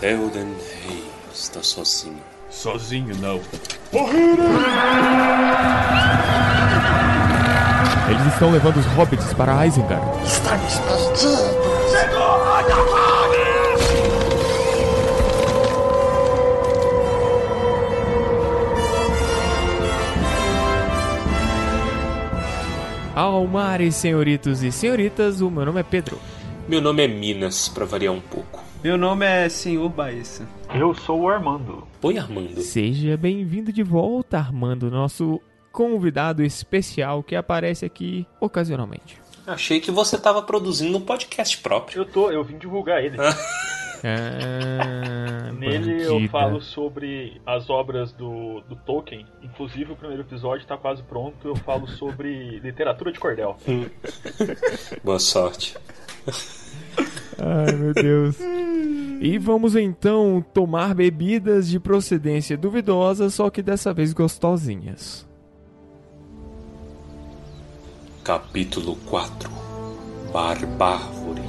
Theoden Rei está sozinho. Sozinho não. Eles estão levando os hobbits para Isengard. Estamos perdidos. Almares, senhoritos e senhoritas, o meu nome é Pedro. Meu nome é Minas, pra variar um pouco. Meu nome é Senhor Baessa. Eu sou o Armando. Oi, Armando. Seja bem-vindo de volta, Armando, nosso convidado especial que aparece aqui ocasionalmente. Achei que você tava produzindo um podcast próprio. Eu tô, eu vim divulgar ele. Ah, Nele eu bandida. falo sobre as obras do, do Tolkien. Inclusive o primeiro episódio tá quase pronto. Eu falo sobre literatura de cordel. Boa sorte. Ai, meu Deus. E vamos então tomar bebidas de procedência duvidosa, só que dessa vez gostosinhas. Capítulo 4 Barbárvore.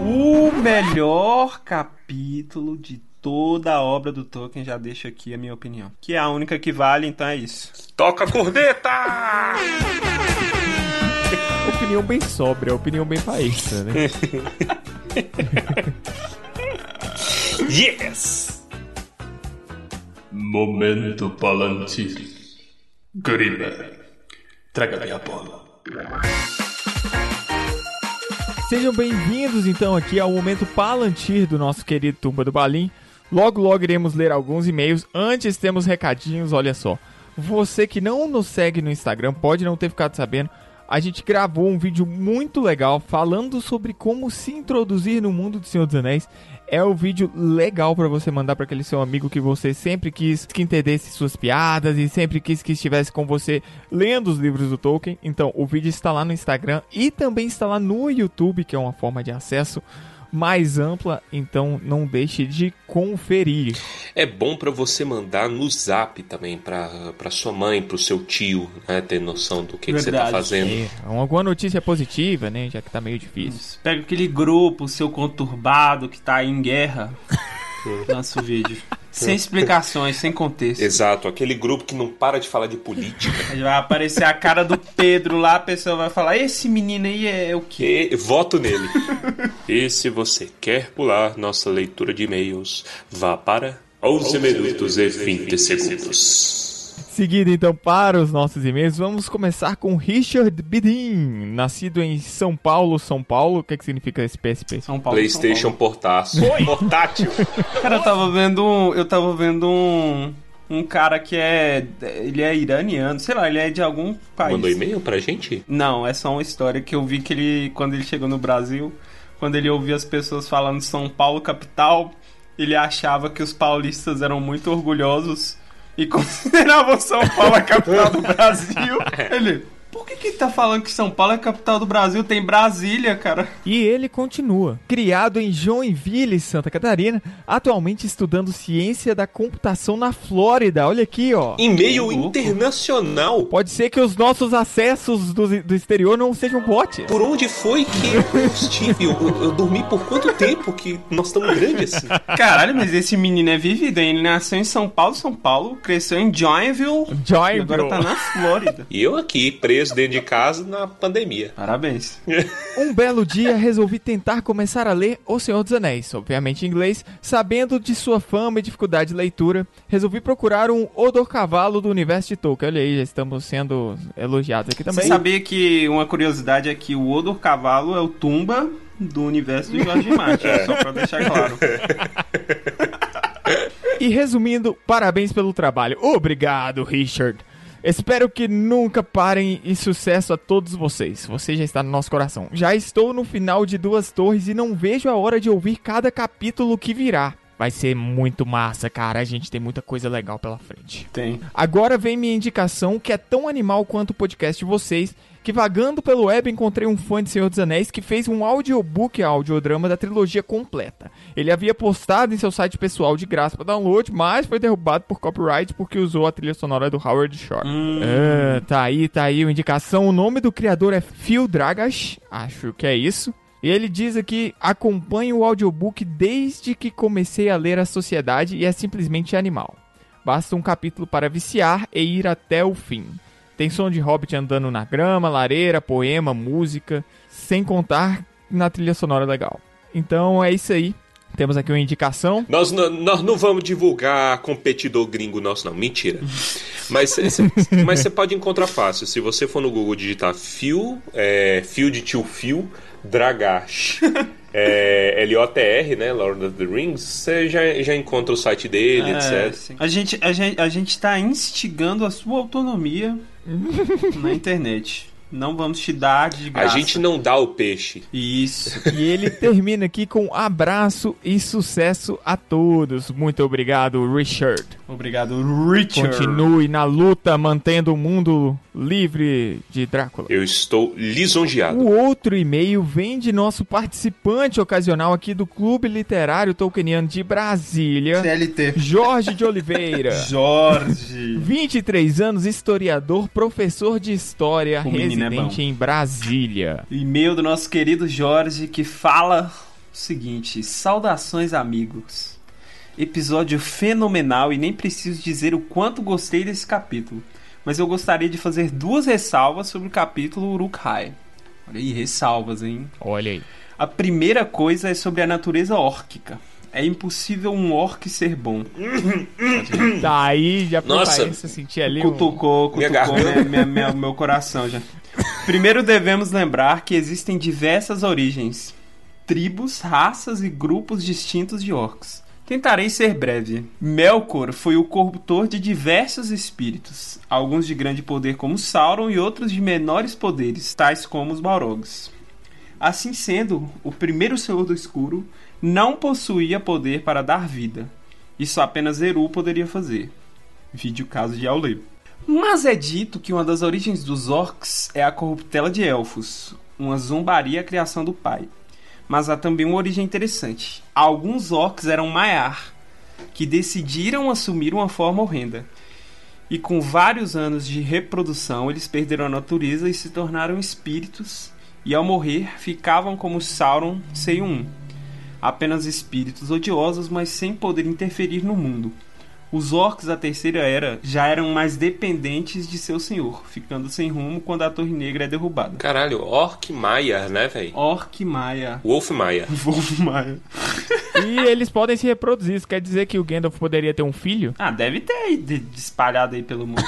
O melhor capítulo de toda a obra do Tolkien, já deixo aqui a minha opinião. Que é a única que vale, então é isso. Toca a corneta! Opinião bem sóbria, opinião bem paísta, né? Yes! Momento Palantir. Grima, traga-me a bola. Sejam bem-vindos então aqui ao momento Palantir do nosso querido Turma do Balim. Logo, logo iremos ler alguns e-mails. Antes temos recadinhos, olha só. Você que não nos segue no Instagram pode não ter ficado sabendo. A gente gravou um vídeo muito legal falando sobre como se introduzir no mundo do Senhor dos Anéis. É o vídeo legal pra você mandar pra aquele seu amigo que você sempre quis que entendesse suas piadas e sempre quis que estivesse com você lendo os livros do Tolkien. Então, o vídeo está lá no Instagram e também está lá no YouTube, que é uma forma de acesso mais ampla, então não deixe de conferir. É bom pra você mandar no zap também, pra, pra sua mãe, pro seu tio, né? Ter noção do que, que você tá Verdade. fazendo. É, alguma notícia positiva, né? Já que tá meio difícil. Pega aquele grupo, seu conturbado que tá aí em guerra. Lança o vídeo. Sem explicações, sem contexto. Exato, aquele grupo que não para de falar de política. Vai aparecer a cara do Pedro lá, a pessoa vai falar: Esse menino aí é o quê? E voto nele. e se você quer pular nossa leitura de e-mails, vá para 11 minutos e 20 segundos. Seguindo então para os nossos e-mails, vamos começar com Richard Bidin, nascido em São Paulo, São Paulo. O que, que significa esse PSP? São Paulo. PlayStation São. Portátil. Paulo. Cara, eu tava vendo um. Eu tava vendo um. Um cara que é. Ele é iraniano, sei lá, ele é de algum país. Mandou e-mail pra gente? Não, é só uma história que eu vi que ele, quando ele chegou no Brasil, quando ele ouvia as pessoas falando São Paulo capital, ele achava que os paulistas eram muito orgulhosos e consideravam São Paulo a capital do Brasil. Ele, por que que tá falando que São Paulo é a capital do Brasil? Tem Brasília, cara. E ele continua. Criado em Joinville, Santa Catarina, atualmente estudando ciência da computação na Flórida. Olha aqui, ó. E-mail louco. internacional. Pode ser que os nossos acessos do, do exterior não sejam bots. Por onde foi que eu estive? Eu, eu dormi por quanto tempo que nós estamos grandes assim? Caralho, mas esse menino é vivido, hein? Ele nasceu em São Paulo, São Paulo, cresceu em Joinville, e Joinville. agora tá na Flórida. E eu aqui, preso dentro de casa na pandemia. Parabéns. Um belo dia resolvi tentar começar a ler O Senhor dos Anéis, obviamente em inglês, sabendo de sua fama e dificuldade de leitura, resolvi procurar um Odor Cavalo do universo de Tolkien. Olha aí, já estamos sendo elogiados aqui também. Você sabia que uma curiosidade é que o Odor Cavalo é o Tumba do universo do Jorge Martin, só pra deixar claro. E resumindo, parabéns pelo trabalho. Obrigado, Richard. Espero que nunca parem e sucesso a todos vocês. Você já está no nosso coração. Já estou no final de Duas Torres e não vejo a hora de ouvir cada capítulo que virá. Vai ser muito massa, cara. A gente tem muita coisa legal pela frente. Tem. Agora vem minha indicação, que é tão animal quanto o podcast de vocês, que vagando pelo web encontrei um fã de Senhor dos Anéis que fez um audiobook audiodrama da trilogia completa. Ele havia postado em seu site pessoal de graça para download, mas foi derrubado por copyright porque usou a trilha sonora do Howard Shore. Ah, tá aí, tá aí a indicação. O nome do criador é Phil Dragash, acho que é isso. E ele diz aqui: acompanho o audiobook desde que comecei a ler a Sociedade e é simplesmente animal. Basta um capítulo para viciar e ir até o fim. Tem som de hobbit andando na grama, lareira, poema, música, sem contar na trilha sonora legal. Então é isso aí. Temos aqui uma indicação. Nós, nós não vamos divulgar competidor gringo nosso, não. Mentira. Mas mas você pode encontrar fácil. Se você for no Google digitar fio, é, fio de tio fio, Dragash, é, L-O-T-R, né? Lord of the Rings, você já, já encontra o site dele, É, etc. sim. a, gente, a, gente, a gente tá instigando a sua autonomia na internet. Não vamos te dar de A graça. gente não dá o peixe. Isso. E ele termina aqui com abraço e sucesso a todos. Muito obrigado, Richard. Obrigado, Richard. Continue na luta, mantendo o mundo livre de Drácula. Eu estou lisonjeado. O outro e-mail vem de nosso participante ocasional aqui do Clube Literário Tolkieniano de Brasília, CLT. Jorge de Oliveira. Jorge. 23 anos, historiador, professor de história, O é residente bom. em Brasília. E-mail do nosso querido Jorge que fala o seguinte: Saudações, amigos. Episódio fenomenal e nem preciso dizer o quanto gostei desse capítulo. Mas eu gostaria de fazer duas ressalvas sobre o capítulo Uruk-hai. Olha aí, ressalvas, hein? Olha aí. A primeira coisa é sobre a natureza órquica. É impossível um orc ser bom. Daí já Nossa. começa a sentir ali. Cutucou, cutucou minha- minha- minha- meu coração já. Primeiro devemos lembrar que existem diversas origens, tribos, raças e grupos distintos de orcs. Tentarei ser breve. Melkor foi o corruptor de diversos espíritos, alguns de grande poder como Sauron e outros de menores poderes, tais como os Balrogs. Assim sendo, o primeiro Senhor do Escuro não possuía poder para dar vida. Isso apenas Eru poderia fazer. Vide o caso de Aule. Mas é dito que uma das origens dos orcs é a corruptela de elfos, uma zombaria à criação do pai. Mas há também uma origem interessante. Alguns orcs eram Maiar, que decidiram assumir uma forma horrenda. E com vários anos de reprodução, eles perderam a natureza e se tornaram espíritos, e ao morrer ficavam como Sauron Seiun, apenas espíritos odiosos, mas sem poder interferir no mundo. Os orcs da Terceira Era já eram mais dependentes de seu senhor, ficando sem rumo quando a Torre Negra é derrubada. Caralho, Orc Maia, né, velho? Orc Maia. Wolf Maia. Wolf Maia. E eles podem se reproduzir. Isso quer dizer que o Gandalf poderia ter um filho? Ah, deve ter aí de- de- espalhado aí pelo mundo.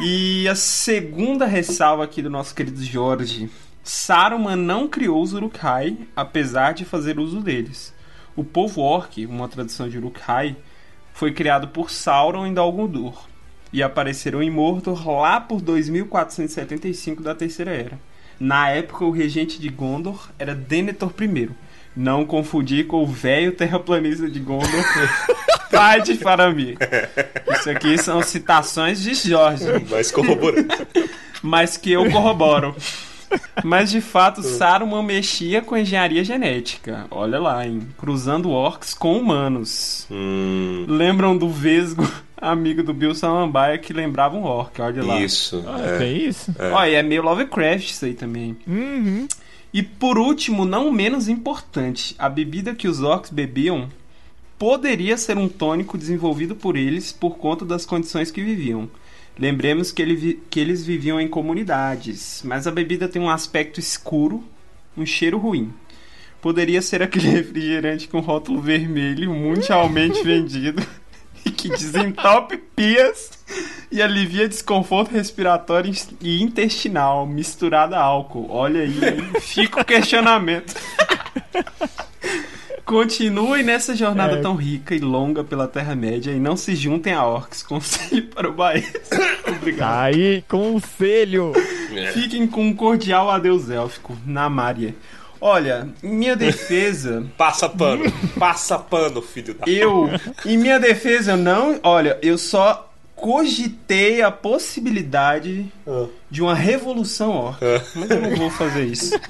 e a segunda ressalva aqui do nosso querido Jorge. Saruman não criou os Uruk-hai, apesar de fazer uso deles. O povo orc, uma tradição de Uruk-hai, foi criado por Sauron em Dol Guldur e apareceram em Mordor lá por 2475 da Terceira Era. Na época, o regente de Gondor era Denethor I. Não confundir com o velho terraplanista de Gondor, pai de Faramir. Isso aqui são citações de Jorge, Mas corroborando. mas que eu corroboro. Mas de fato, Saruman mexia com engenharia genética. Olha lá, hein? Cruzando orcs com humanos. hum, Lembram do Vesgo, amigo do Bill Samambaia, que lembrava um orc. Olha lá. isso. Ah, é. tem isso? Olha, é meio Lovecraft isso aí também. Uhum. E por último, não menos importante, a bebida que os orcs bebiam poderia ser um tônico desenvolvido por eles por conta das condições que viviam. Lembremos que, ele que eles viviam em comunidades, mas a bebida tem um aspecto escuro, um cheiro ruim. Poderia ser aquele refrigerante com rótulo vermelho mundialmente vendido e que desentope pias e alivia desconforto respiratório e intestinal misturado a álcool. Olha aí, fica o questionamento. Continuem nessa jornada É. tão rica e longa pela Terra-média e não se juntem a orcs. Conselho para o Bahia. Obrigado. Tá aí, conselho. Fiquem com um cordial adeus élfico, na Mária. Olha, em minha defesa, Passa pano. Passa pano, filho da. eu. Em minha defesa, eu não. Olha, eu só cogitei a possibilidade de uma revolução orca. Mas eu não vou fazer isso.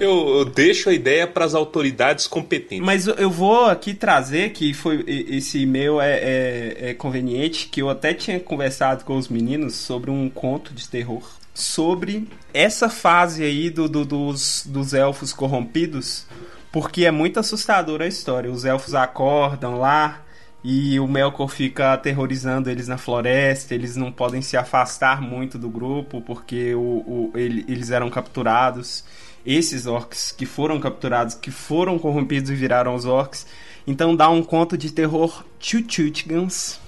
Eu, eu deixo a ideia para as autoridades competentes. Mas eu- vou aqui trazer que foi esse e-mail é, é- é conveniente, que eu até tinha conversado com os meninos sobre um conto de terror sobre essa fase aí do, do- dos, dos elfos corrompidos, porque é muito assustadora a história. Os elfos acordam lá e o Melkor fica aterrorizando eles na floresta, eles não podem se afastar muito do grupo porque o, o- ele- eles eram capturados. Esses orcs que foram capturados, que foram corrompidos e viraram os orcs. Então dá um conto de terror chuchutigans.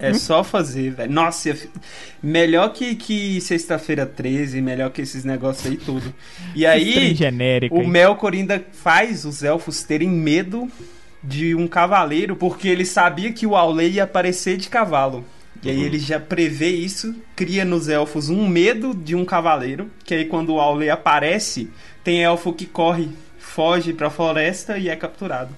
É só fazer, velho. Nossa, melhor que, que Sexta-feira 13, melhor que esses negócios aí tudo. E aí, genérico, o? Melkor ainda faz os elfos terem medo de um cavaleiro, porque ele sabia que o Aulei ia aparecer de cavalo. E aí ele já prevê isso, cria nos elfos um medo de um cavaleiro, que aí quando o Aulei aparece, tem elfo que corre, foge pra floresta e é capturado.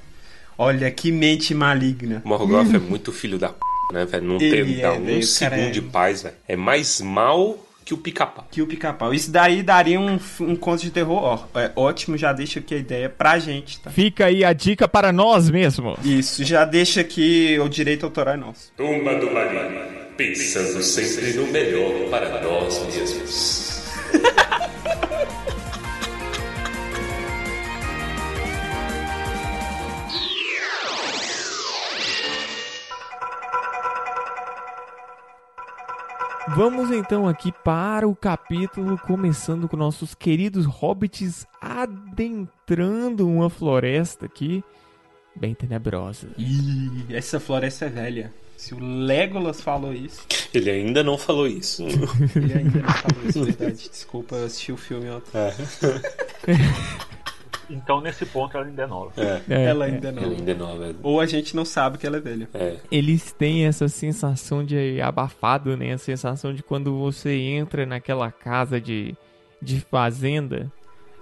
Olha que mente maligna. Morgoth é muito filho da p, né, velho? Não Ele tem é, um velho, o segundo cara é- de paz, velho. É mais mal que o pica-pau. Que o pica-pau. Isso daí daria um, um conto de terror ó, é ótimo, já deixa aqui a ideia pra gente, tá? Fica aí a dica para nós mesmos. Isso, já deixa aqui o direito autoral é nosso. Tumba do Balim, pensando sempre no melhor para nós mesmos. Vamos então aqui para o capítulo, começando com nossos queridos hobbits adentrando uma floresta aqui, bem tenebrosa. Ih, essa floresta é velha. Se o Legolas falou isso, Ele ainda não falou isso. ele ainda não falou isso, verdade. Desculpa, eu assisti o filme ontem. Então, nesse ponto, ela ainda é nova. É, É, Ela é. ainda ele não. ainda não, velho. Ou a gente não sabe que ela é velha. É. Eles têm essa sensação de abafado, né? A sensação de quando você entra naquela casa de, de fazenda,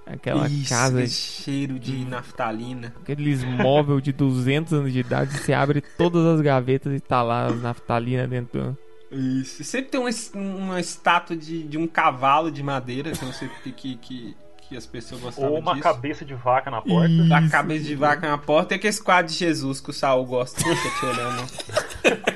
aquela Isso, casa, esse cheiro de naftalina. aqueles móvel de 200 anos de idade, você abre todas as gavetas e tá lá as naftalina dentro. Isso. Sempre tem uma, uma estátua de, de um cavalo de madeira, que eu não sei que, que, que as pessoas gostavam Ou uma disso. cabeça de vaca na porta. Ih. A Isso. cabeça de vaca na porta e aquele quadro de Jesus que o Saul gosta de ficar te olhando.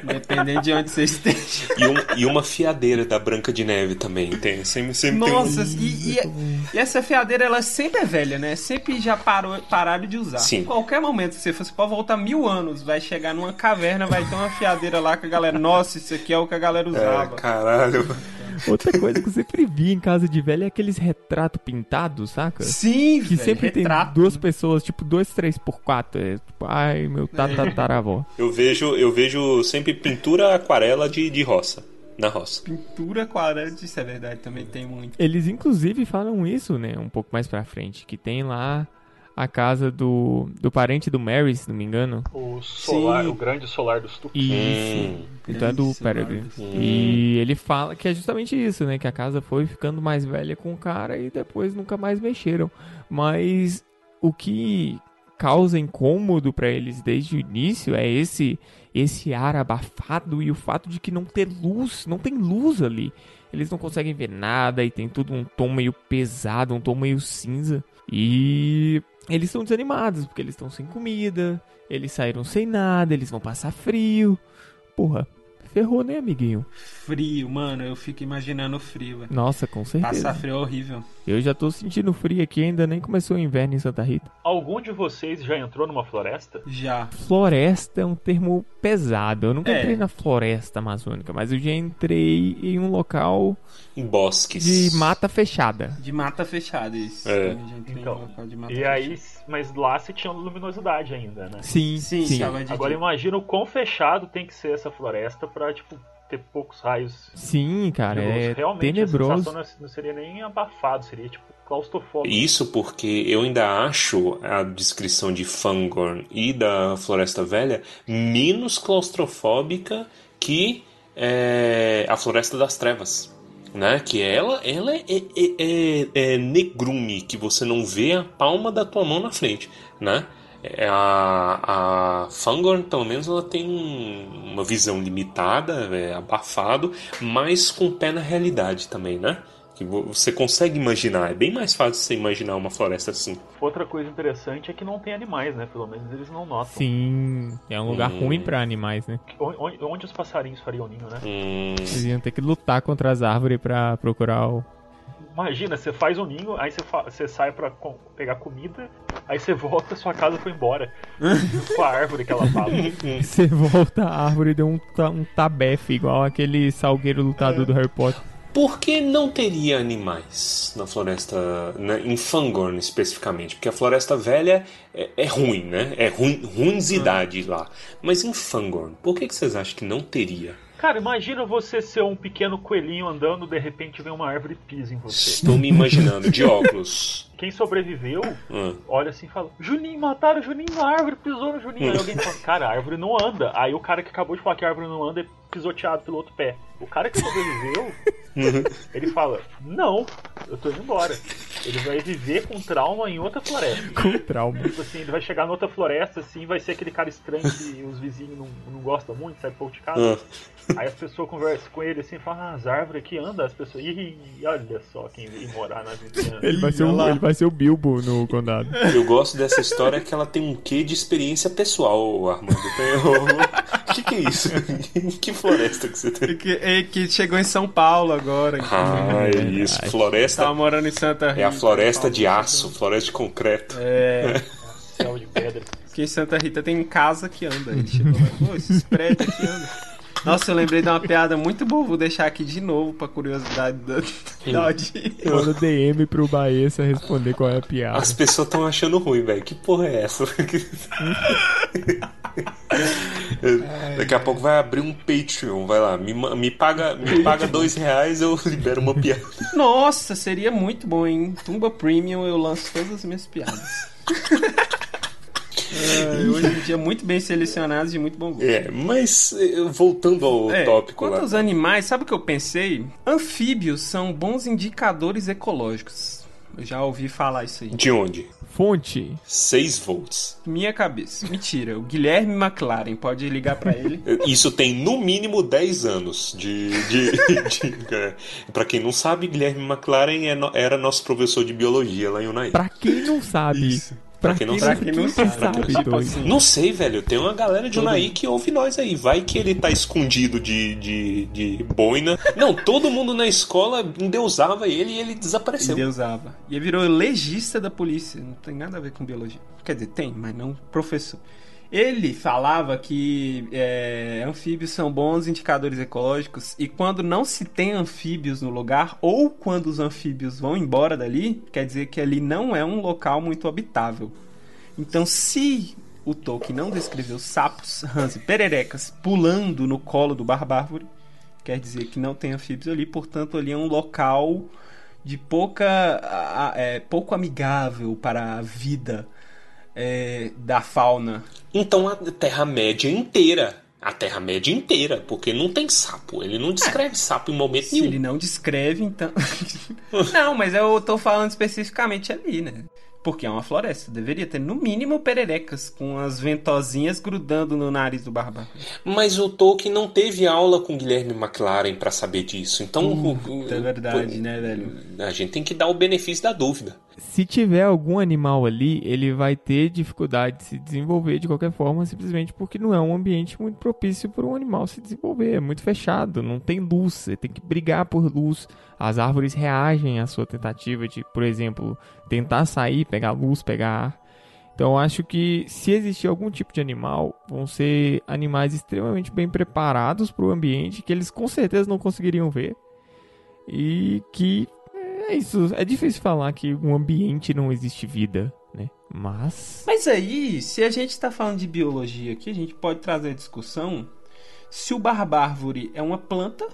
Dependendo de onde você esteja. E, um- e uma fiadeira da Branca de Neve também. Tem, sempre, sempre Nossa, tem um... e, e- e essa fiadeira, ela sempre é velha, né? Sempre já parou, pararam de usar. Sim. Em qualquer momento, se você pode voltar mil anos, vai chegar numa caverna, vai ter uma fiadeira lá que a galera. Nossa, isso aqui é o que a galera É, usava. caralho. Outra coisa que eu sempre vi em casa de velho é aqueles retratos pintados, saca? Sim, Que velho, sempre retrato. tem duas pessoas, tipo, dois, três por quatro. É, tipo, ai, meu tataravó. Eu vejo, eu vejo sempre pintura aquarela de, de roça. Na roça. Pintura aquarela, isso é verdade, também tem muito. Eles, inclusive, falam isso, né? Um pouco mais pra frente. Que tem lá a casa do, do parente do Mary, se não me engano. O solar, Sim. o grande solar dos Tupi. Isso. Hum. Então é do Peregrine. E ele fala que é justamente isso, né? Que a casa foi ficando mais velha com o cara e depois nunca mais mexeram. Mas o que causa incômodo pra eles desde o início é esse esse ar abafado e o fato de que não ter luz, não tem luz ali. Eles não conseguem ver nada e tem tudo um tom meio pesado, um tom meio cinza. E eles estão desanimados porque eles estão sem comida, eles saíram sem nada, eles vão passar frio. Porra, ferrou, né, amiguinho? Frio, mano, eu fico imaginando frio, velho. Nossa, com certeza. Passar frio é horrível. Eu já tô sentindo frio aqui, ainda nem começou o inverno em Santa Rita. Algum de vocês já entrou numa floresta? Já. Floresta é um termo pesado. Eu nunca É. entrei na floresta amazônica, mas eu já entrei em um local Em bosques. de mata fechada. De mata fechada, isso. É. Então, mata E aí, fechada. mas lá você tinha luminosidade ainda, né? Sim, Sim, sim. de Agora imagina o quão fechado tem que ser essa floresta pra, tipo, ter poucos raios. Sim, cara, é Realmente a tenebroso. sensação não é- não seria nem abafado, seria tipo claustrofóbico. Isso porque eu ainda acho a descrição de Fangorn e da Floresta Velha menos claustrofóbica que é, a Floresta das Trevas. Né? Que ela, ela é, é, é- é negrume, que você não vê a palma da tua mão na frente. Né? É, A, a Fangorn, pelo menos, ela tem um- uma visão limitada, é, abafado, mas com o pé na realidade também, né? Que vo- você consegue imaginar, é bem mais fácil você imaginar uma floresta assim. Outra coisa interessante é que não tem animais, né? Pelo menos eles não notam. Sim, é um lugar Hum. ruim pra animais, né? Onde, onde os passarinhos fariam ninho, né? Hum, Eles iam ter que lutar contra as árvores pra procurar o, Imagina, você faz um ninho, aí você, você sai pra com- pegar comida, aí você volta, sua casa foi embora. com a árvore que ela fala. Você volta à árvore e deu um, ta- um tabefe, igual aquele salgueiro lutador do Harry Potter. Por que não teria animais na floresta, na- em Fangorn especificamente? Porque a floresta velha é, é ruim, né? É ruim, ruinsidade lá. Mas em Fangorn, por que, que vocês acham que não teria? Cara, imagina você ser um pequeno coelhinho andando, de repente vem uma árvore e pisa em você. Estou me imaginando, de óculos. Quem sobreviveu, Ah. olha assim e fala: Juninho, mataram o Juninho, a árvore pisou no Juninho. Aí alguém fala: Cara, a árvore não anda. Aí o cara que acabou de falar que a árvore não anda é pisoteado pelo outro pé. O cara que sobreviveu, ele fala: Não, eu tô indo embora. Ele vai viver com trauma em outra floresta. Com trauma. Tipo assim, ele vai chegar em outra floresta, assim, vai ser aquele cara estranho que os vizinhos não, não gostam muito, sai pouco de casa. Aí as pessoas conversam com ele assim, falam, ah, as árvores aqui andam, as pessoas. Ih, olha só quem veio morar na vizinhança. Ele vai, ser o, ele vai ser o Bilbo no condado. Eu gosto dessa história que ela tem um quê de experiência pessoal, Armando. O que, que é isso? Que floresta que você tem? Que, é, que chegou em São Paulo agora. Ah, é isso. Floresta Tava morando em Santa Rita. é a floresta de aço, floresta de concreto. É, Céu de pedra. que em Santa Rita tem casa que anda. Ele chegou lá, pô, esses prédios aqui andam. Nossa, eu lembrei de uma piada muito boa, vou deixar aqui de novo pra curiosidade da, da audiência. Manda DM pro Baessa responder qual é a piada. As pessoas estão achando ruim, velho. Que porra é essa? Daqui a pouco vai abrir um Patreon, vai lá, me, me paga, me paga dois reais, eu libero uma piada. Nossa, seria muito bom, hein? Tumba Premium eu lanço todas as minhas piadas. É, hoje em dia, muito bem selecionados e de muito bom gosto. É, mas eh, voltando ao É, tópico quanto lá. aos animais, sabe o que eu pensei? Anfíbios são bons indicadores ecológicos. Eu já ouvi falar isso aí. De onde? Fonte. 6 volts. Minha cabeça. Mentira. O Guilherme McLaren. Pode ligar pra ele. Isso tem no mínimo 10 anos de. de, de é. Pra quem não sabe, Guilherme McLaren é era nosso professor de biologia lá em Unai. Pra quem não sabe. Pra quem não sabe. quem não sabe, Tipo doido. assim, Não sei, velho. Tem uma galera de Unai que ouve nós aí. Vai que ele tá escondido de, de, de boina. Não, todo mundo na escola endeusava ele e ele desapareceu. Ele usava. E ele virou legista da polícia. Não tem nada a ver com biologia. Quer dizer, tem, mas não professor. Ele falava que é, anfíbios são bons indicadores ecológicos e quando não se tem anfíbios no lugar ou quando os anfíbios vão embora dali, quer dizer que ali não é um local muito habitável. Então, se o Tolkien não descreveu sapos, rãs e pererecas pulando no colo do barbárvore, quer dizer que não tem anfíbios ali, portanto, ali é um local de pouca é, pouco amigável para a vida é, da fauna. Então a Terra-média inteira. A Terra-média inteira, porque não tem sapo. Ele não descreve sapo em momento Se nenhum. ele não descreve, então. não, mas eu tô falando especificamente ali, né? Porque é uma floresta. Deveria ter, no mínimo, pererecas com as ventosinhas grudando no nariz do barbaro. Mas o Tolkien não teve aula com Guilherme McLaren pra saber disso. Então, o- o- É verdade, né, velho? a gente tem que dar o benefício da dúvida. Se tiver algum animal ali, ele vai ter dificuldade de se desenvolver de qualquer forma, simplesmente porque não é um ambiente muito propício para um animal se desenvolver. É muito fechado, não tem luz, você tem que brigar por luz. As árvores reagem à sua tentativa de, por exemplo, tentar sair, pegar luz, pegar ar. Então acho que se existir algum tipo de animal, vão ser animais extremamente bem preparados para o ambiente, que eles com certeza não conseguiriam ver. E que é isso. É difícil falar que um ambiente não existe vida, né? Mas. Mas aí, se a gente tá falando de biologia aqui, a gente pode trazer a discussão se o barbárvore é uma planta,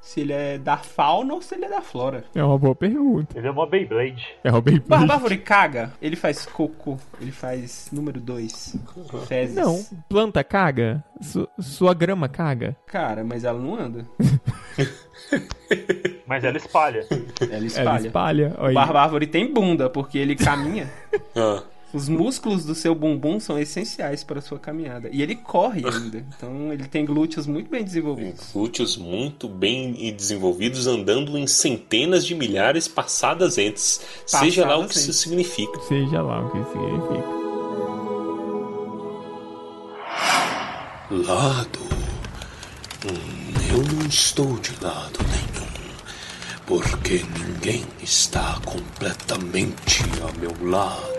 se ele é da fauna ou se ele é da flora. É uma boa pergunta. Ele é uma Beyblade. É o bem O barbárvore caga, ele faz cocô, ele faz número 2, fezes. Não, planta caga. Su- sua grama caga. Cara, mas ela não anda. Mas ela espalha. Ela Ela espalha. espalha. Olha O barbárvore tem bunda, porque ele caminha. Ah, Os músculos do seu bumbum são essenciais para a sua caminhada. E ele corre ainda. Então ele tem glúteos muito bem desenvolvidos. glúteos muito bem desenvolvidos, andando em centenas de milhares passadas entes. Seja lá o que Passadas isso significa. Seja lá o que isso significa. Lado? Hum, eu não estou de lado nenhum. Porque ninguém está completamente ao meu lado.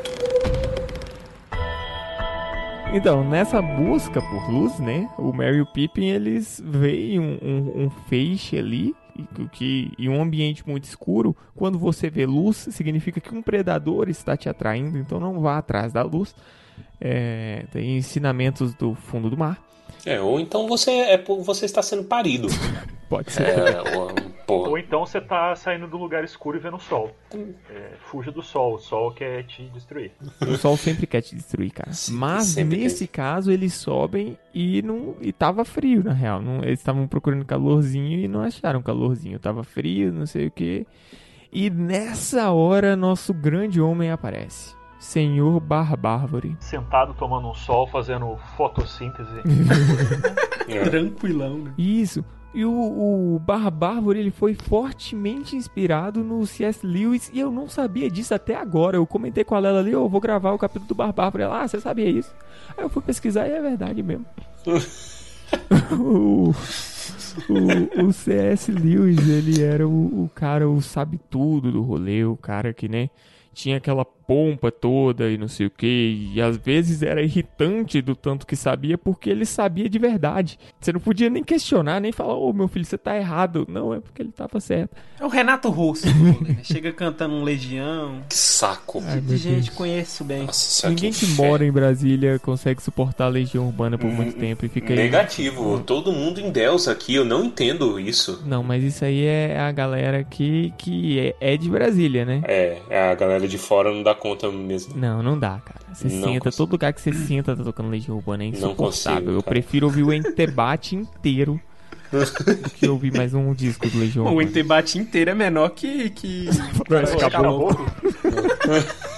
Então, nessa busca por luz, né? O Merry e o Pippin, eles veem um, um, um feixe ali e que e um ambiente muito escuro. Quando você vê luz, significa que um predador está te atraindo, então não vá atrás da luz. É, tem ensinamentos do fundo do mar. É, ou então você, é, você está sendo parido. Pode ser. É, ou, porra. Ou então você tá saindo do lugar escuro e vendo o sol. É, fuja do sol, o sol quer te destruir. O sol sempre quer te destruir, cara. Sim, Mas nesse caso eles sobem e não e tava frio, na real. Não, eles estavam procurando calorzinho e não acharam calorzinho. Tava frio, não sei o que. E nessa hora nosso grande homem aparece. Senhor Barbárvore. Sentado tomando um sol, fazendo fotossíntese. É. Tranquilão, né? Isso. E o, o Barbárvore ele foi fortemente inspirado no C.S. Lewis e eu não sabia disso até agora. Eu comentei com a Lela ali, eu vou gravar o capítulo do Barbárvore. Ela, ah, você sabia isso? Aí eu fui pesquisar e é verdade mesmo. o, o, o C.S. Lewis, ele era o, o cara, o sabe tudo do rolê, o cara que, né, tinha aquela pompa toda e não sei o que, e às vezes era irritante do tanto que sabia, porque ele sabia de verdade. Você não podia nem questionar, nem falar, ô meu filho, você tá errado. Não, é porque ele tava certo. É o Renato Russo. né? Chega cantando um Legião. Que saco. Ai, De meu gente Deus. conheço bem. Nossa Ninguém que inferno. mora em Brasília consegue suportar a legião urbana por muito tempo e fica aí. Negativo. Todo mundo em Deus aqui. Eu não entendo isso. Não, mas isso aí é a galera que, que é, é de Brasília, né? É, a galera de fora não dá conta mesmo. Não, não dá, cara. Você Não senta, consigo. todo lugar que você senta tá tocando Legião Urbana é Não insuportável. consigo, Eu prefiro ouvir o Entebate inteiro do que ouvir mais um disco do Legião O Urbana. Entebate inteiro é menor que. que... Parece Caboclo. caboclo.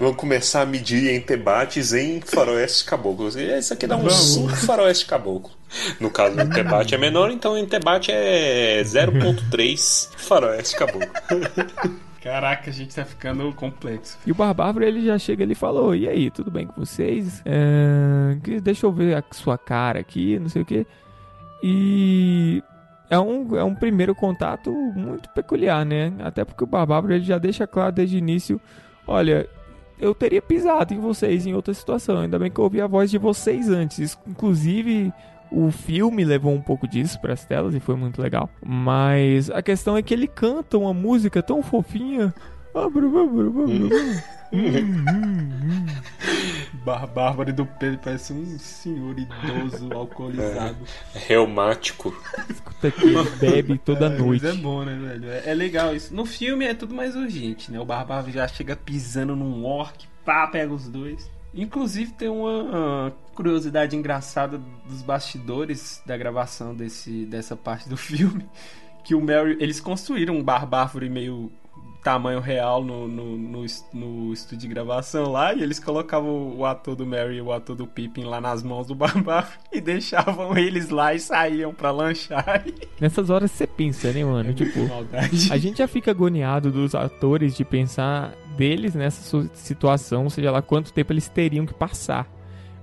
Vamos começar a medir em debates em faroeste caboclo. Isso aqui dá uns 5 faroeste caboclo. No caso do debate é menor, então em debate é 0.3 faroeste caboclo. Caraca, a gente tá ficando complexo. E o Barbárvore, ele já chega ali e falou, e aí, tudo bem com vocês? É, Deixa eu ver a sua cara aqui, não sei o que. E é um, é um primeiro contato muito peculiar, né? Até porque o Barbárvore, ele já deixa claro desde o início, olha... Eu teria pisado em vocês em outra situação. Ainda bem que eu ouvi a voz de vocês antes. Inclusive, o filme levou um pouco disso para as telas e foi muito legal. Mas a questão é que ele canta uma música tão fofinha. Bar Bárbara do Pedro parece um senhor idoso alcoolizado. Reumático. Escuta que ele bebe toda É, noite. Mas é bom, né, velho? É, é legal isso. No filme é tudo mais urgente, né? O Barbaro já chega pisando num orc, pá, pega os dois. Inclusive tem uma curiosidade engraçada dos bastidores da gravação desse, dessa parte do filme. Que o Mary. Eles construíram um barbárvore meio tamanho real no, no, no, no estúdio de gravação lá e eles colocavam o ator do Mary e o ator do Pippin lá nas mãos do barbaro e deixavam eles lá e saíam pra lanchar. Nessas horas você pensa, né, mano? Tipo, Maldade. a gente já fica agoniado dos atores de pensar deles nessa situação, seja lá quanto tempo eles teriam que passar.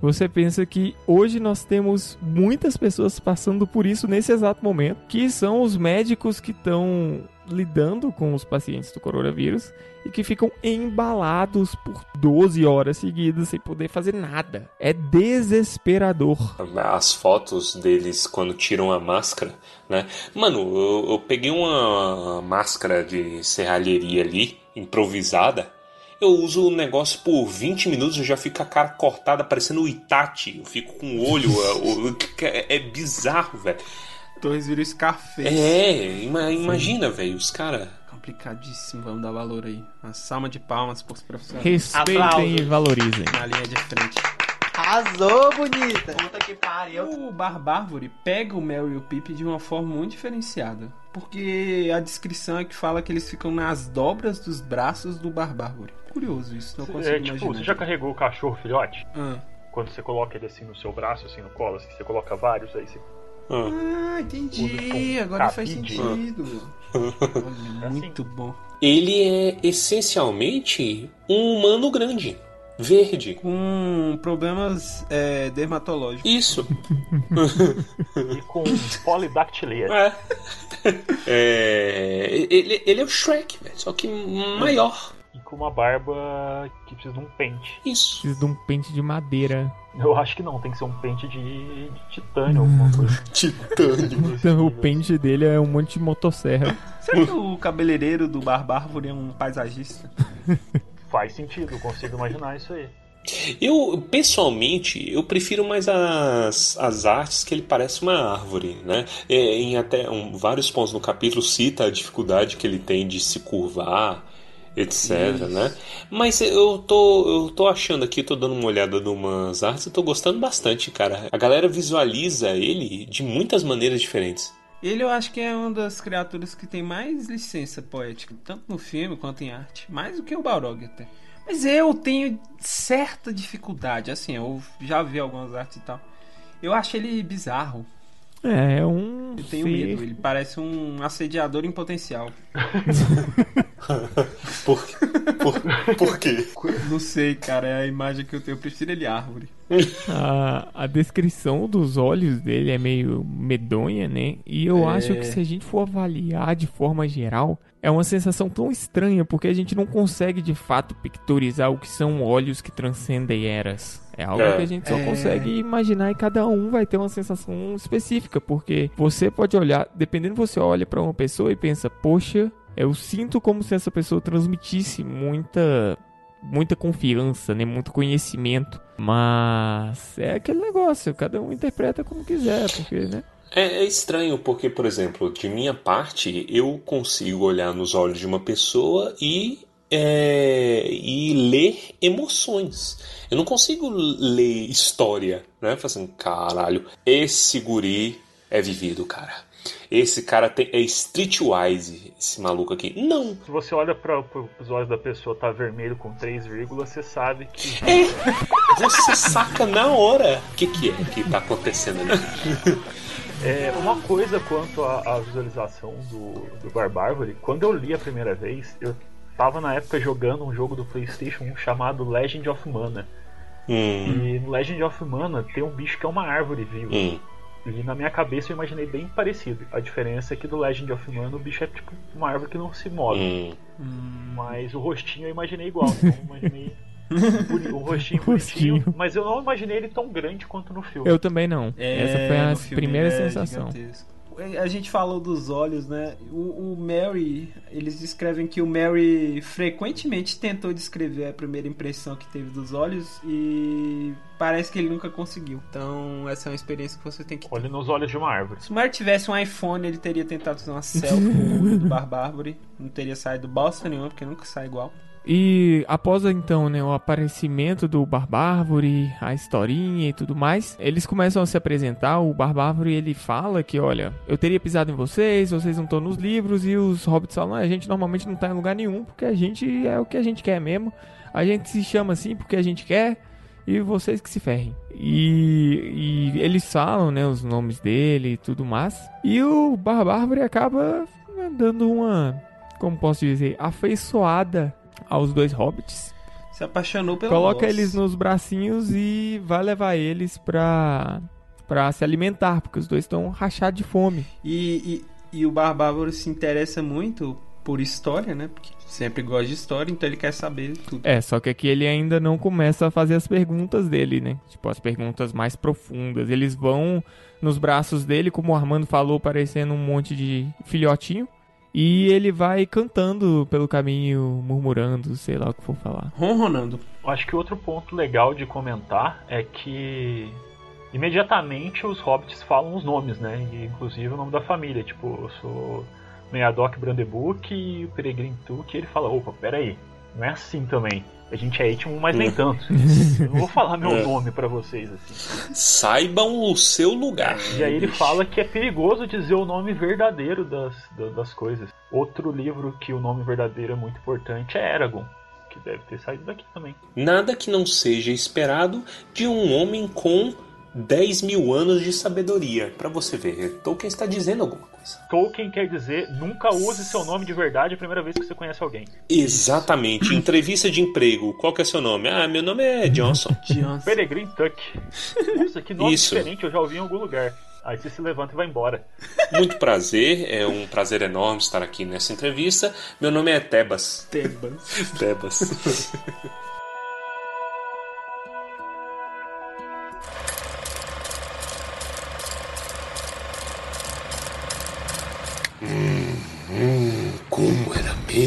Você pensa que hoje nós temos muitas pessoas passando por isso nesse exato momento, que são os médicos que estão lidando com os pacientes do coronavírus e que ficam embalados por 12 horas seguidas sem poder fazer nada. É desesperador. As fotos deles quando tiram a máscara, né? Mano, eu, eu peguei uma máscara de serralheria ali, improvisada. Eu uso o negócio por 20 minutos e já fica a cara cortada, parecendo o Itachi. Eu fico com o olho. é, é, é bizarro, velho. Torres virou Scarface. É, ima- imagina, velho, os caras. Complicadíssimo, vamos dar valor aí. Uma salva de palmas pros profissionais. Respeitem e Aplausos valorizem. Na linha de frente. Arrasou, bonita. Puta que pariu. O Barbárvore pega o Mel e o Pip de uma forma muito diferenciada. Porque a descrição é que fala que eles ficam nas dobras dos braços do Barbárvore. Curioso isso, não consigo É, tipo, imaginar. você já carregou o cachorro filhote? Ah. Quando você coloca ele assim no seu braço, assim no colo, assim, você coloca vários, aí você. Ah, Ah, entendi. Com Agora faz sentido. Olha, assim. muito bom. Ele é essencialmente um humano grande. Verde. Com problemas é, dermatológicos. Isso. E com polidactilia. É. É, ele, ele é o Shrek, velho, só que maior. E com uma barba que precisa de um pente. Isso. Preciso de um pente de madeira. Eu acho que não, tem que ser um pente de, de titânio, alguma coisa. Titânio. Então, o pente dele é um monte de motosserra. Será que o cabeleireiro do Barbárvore é um paisagista? Faz sentido, eu consigo imaginar isso aí. Eu, pessoalmente, eu prefiro mais as, as artes que ele parece uma árvore, né? É, em até um, vários pontos no capítulo cita a dificuldade que ele tem de se curvar, etc, né? Mas eu tô, eu tô achando aqui, tô dando uma olhada em umas artes e tô gostando bastante, cara. A galera visualiza ele de muitas maneiras diferentes. Ele eu acho que é uma das criaturas que tem mais licença poética, tanto no filme quanto em arte. Mais do que o Balrog até. Mas eu tenho certa dificuldade, assim, eu já vi algumas artes e tal. Eu acho ele bizarro. É, é um. Eu tenho ser- medo, ele parece um assediador em potencial. Por, por, por quê? Não sei, cara, é a imagem que eu tenho. Eu prefiro ele árvore. A, a descrição dos olhos dele é meio medonha, né? E eu É. acho que se a gente for avaliar de forma geral, é uma sensação tão estranha, porque a gente não consegue de fato pictorizar o que são olhos que transcendem eras. É algo É. que a gente só É. consegue imaginar e cada um vai ter uma sensação específica, porque você pode olhar, dependendo você olha pra uma pessoa e pensa, poxa, eu sinto como se essa pessoa transmitisse muita muita confiança, né, muito conhecimento, mas é aquele negócio, cada um interpreta como quiser, porque, né? É, é estranho porque, por exemplo, de minha parte, eu consigo olhar nos olhos de uma pessoa e, é, e ler emoções. Eu não consigo ler história, né? Falar assim, caralho, esse guri é vivido, cara. Esse cara tem, é streetwise, esse maluco aqui. Não, Se você olha para os olhos da pessoa tá vermelho com 3 vírgulas, você sabe que você saca na hora o que, que é que tá acontecendo ali. É, uma coisa quanto à, à visualização do, do Barbárvore, quando eu li a primeira vez, eu tava na época jogando um jogo do PlayStation 1 chamado Legend of Mana. Hum, E no Legend of Mana tem um bicho que é uma árvore viva. hum. E na minha cabeça eu imaginei bem parecido. A diferença é que do Legend of Mana o bicho é tipo uma árvore que não se move. Hum. Mas o rostinho eu imaginei igual. Então eu imaginei um rostinho bonitinho. Rostinho. Mas eu não imaginei ele tão grande quanto no filme. Eu também não. Essa foi É, a primeira é sensação. gigantesco. A gente falou dos olhos, né? O, o Mary, eles descrevem que o Mary frequentemente tentou descrever a primeira impressão que teve dos olhos e parece que ele nunca conseguiu. Então, essa é uma experiência que você tem que. Olhe nos olhos de uma árvore. Se o Mary tivesse um iPhone, ele teria tentado fazer uma selfie com o olho do Barbárvore. Não teria saído bosta nenhuma, porque nunca sai igual. E após então, né, o aparecimento do Barbárvore, a historinha e tudo mais, eles começam a se apresentar. O Barbárvore ele fala que, olha, eu teria pisado em vocês, vocês não estão nos livros, e os hobbits falam, "Ah, a gente normalmente não tá em lugar nenhum, porque a gente é o que a gente quer mesmo. A gente se chama assim porque a gente quer. E vocês que se ferrem. E, e eles falam, né, os nomes dele e tudo mais. E o Barbárvore acaba né, dando uma, como posso dizer, afeiçoada aos dois hobbits. Se apaixonou pela Coloca voz. eles nos bracinhos e vai levar eles pra, pra se alimentar, porque os dois estão rachados de fome. E, e, e o Barbárvore se interessa muito por história, né? Porque sempre gosta de história, então ele quer saber tudo. É, só que aqui ele ainda não começa a fazer as perguntas dele, né? Tipo, as perguntas mais profundas. Eles vão nos braços dele, como o Armando falou, parecendo um monte de filhotinho. E ele vai cantando pelo caminho, murmurando, sei lá o que for falar. Ronronando. Eu Acho que outro ponto legal de comentar é que imediatamente os hobbits falam os nomes, né? E, inclusive o nome da família. Tipo, eu sou Meadoc Brandebuck e o Peregrine Took. E ele fala: opa, peraí, não é assim também. A gente é Eitimon, mas nem tanto. Eu não vou falar meu É. nome pra vocês assim. Saibam o seu lugar. E aí ele fala que é perigoso dizer o nome verdadeiro das, da- das coisas. Outro livro que o nome verdadeiro é muito importante é Eragon, que deve ter saído daqui também. Nada que não seja esperado de um homem com 10 mil anos de sabedoria. Pra você ver, Tolkien está dizendo alguma coisa. Tolkien quer dizer nunca use seu nome de verdade a primeira vez que você conhece alguém. Exatamente. Entrevista de emprego. Qual que é seu nome? Ah, meu nome é Johnson. Johnson. Peregrine Tuck. Nossa, que nome Isso. diferente, eu já ouvi em algum lugar. Aí você se levanta e vai embora. Muito prazer, é um prazer enorme estar aqui nessa entrevista. Meu nome é Tebas. Tebas. Tebas.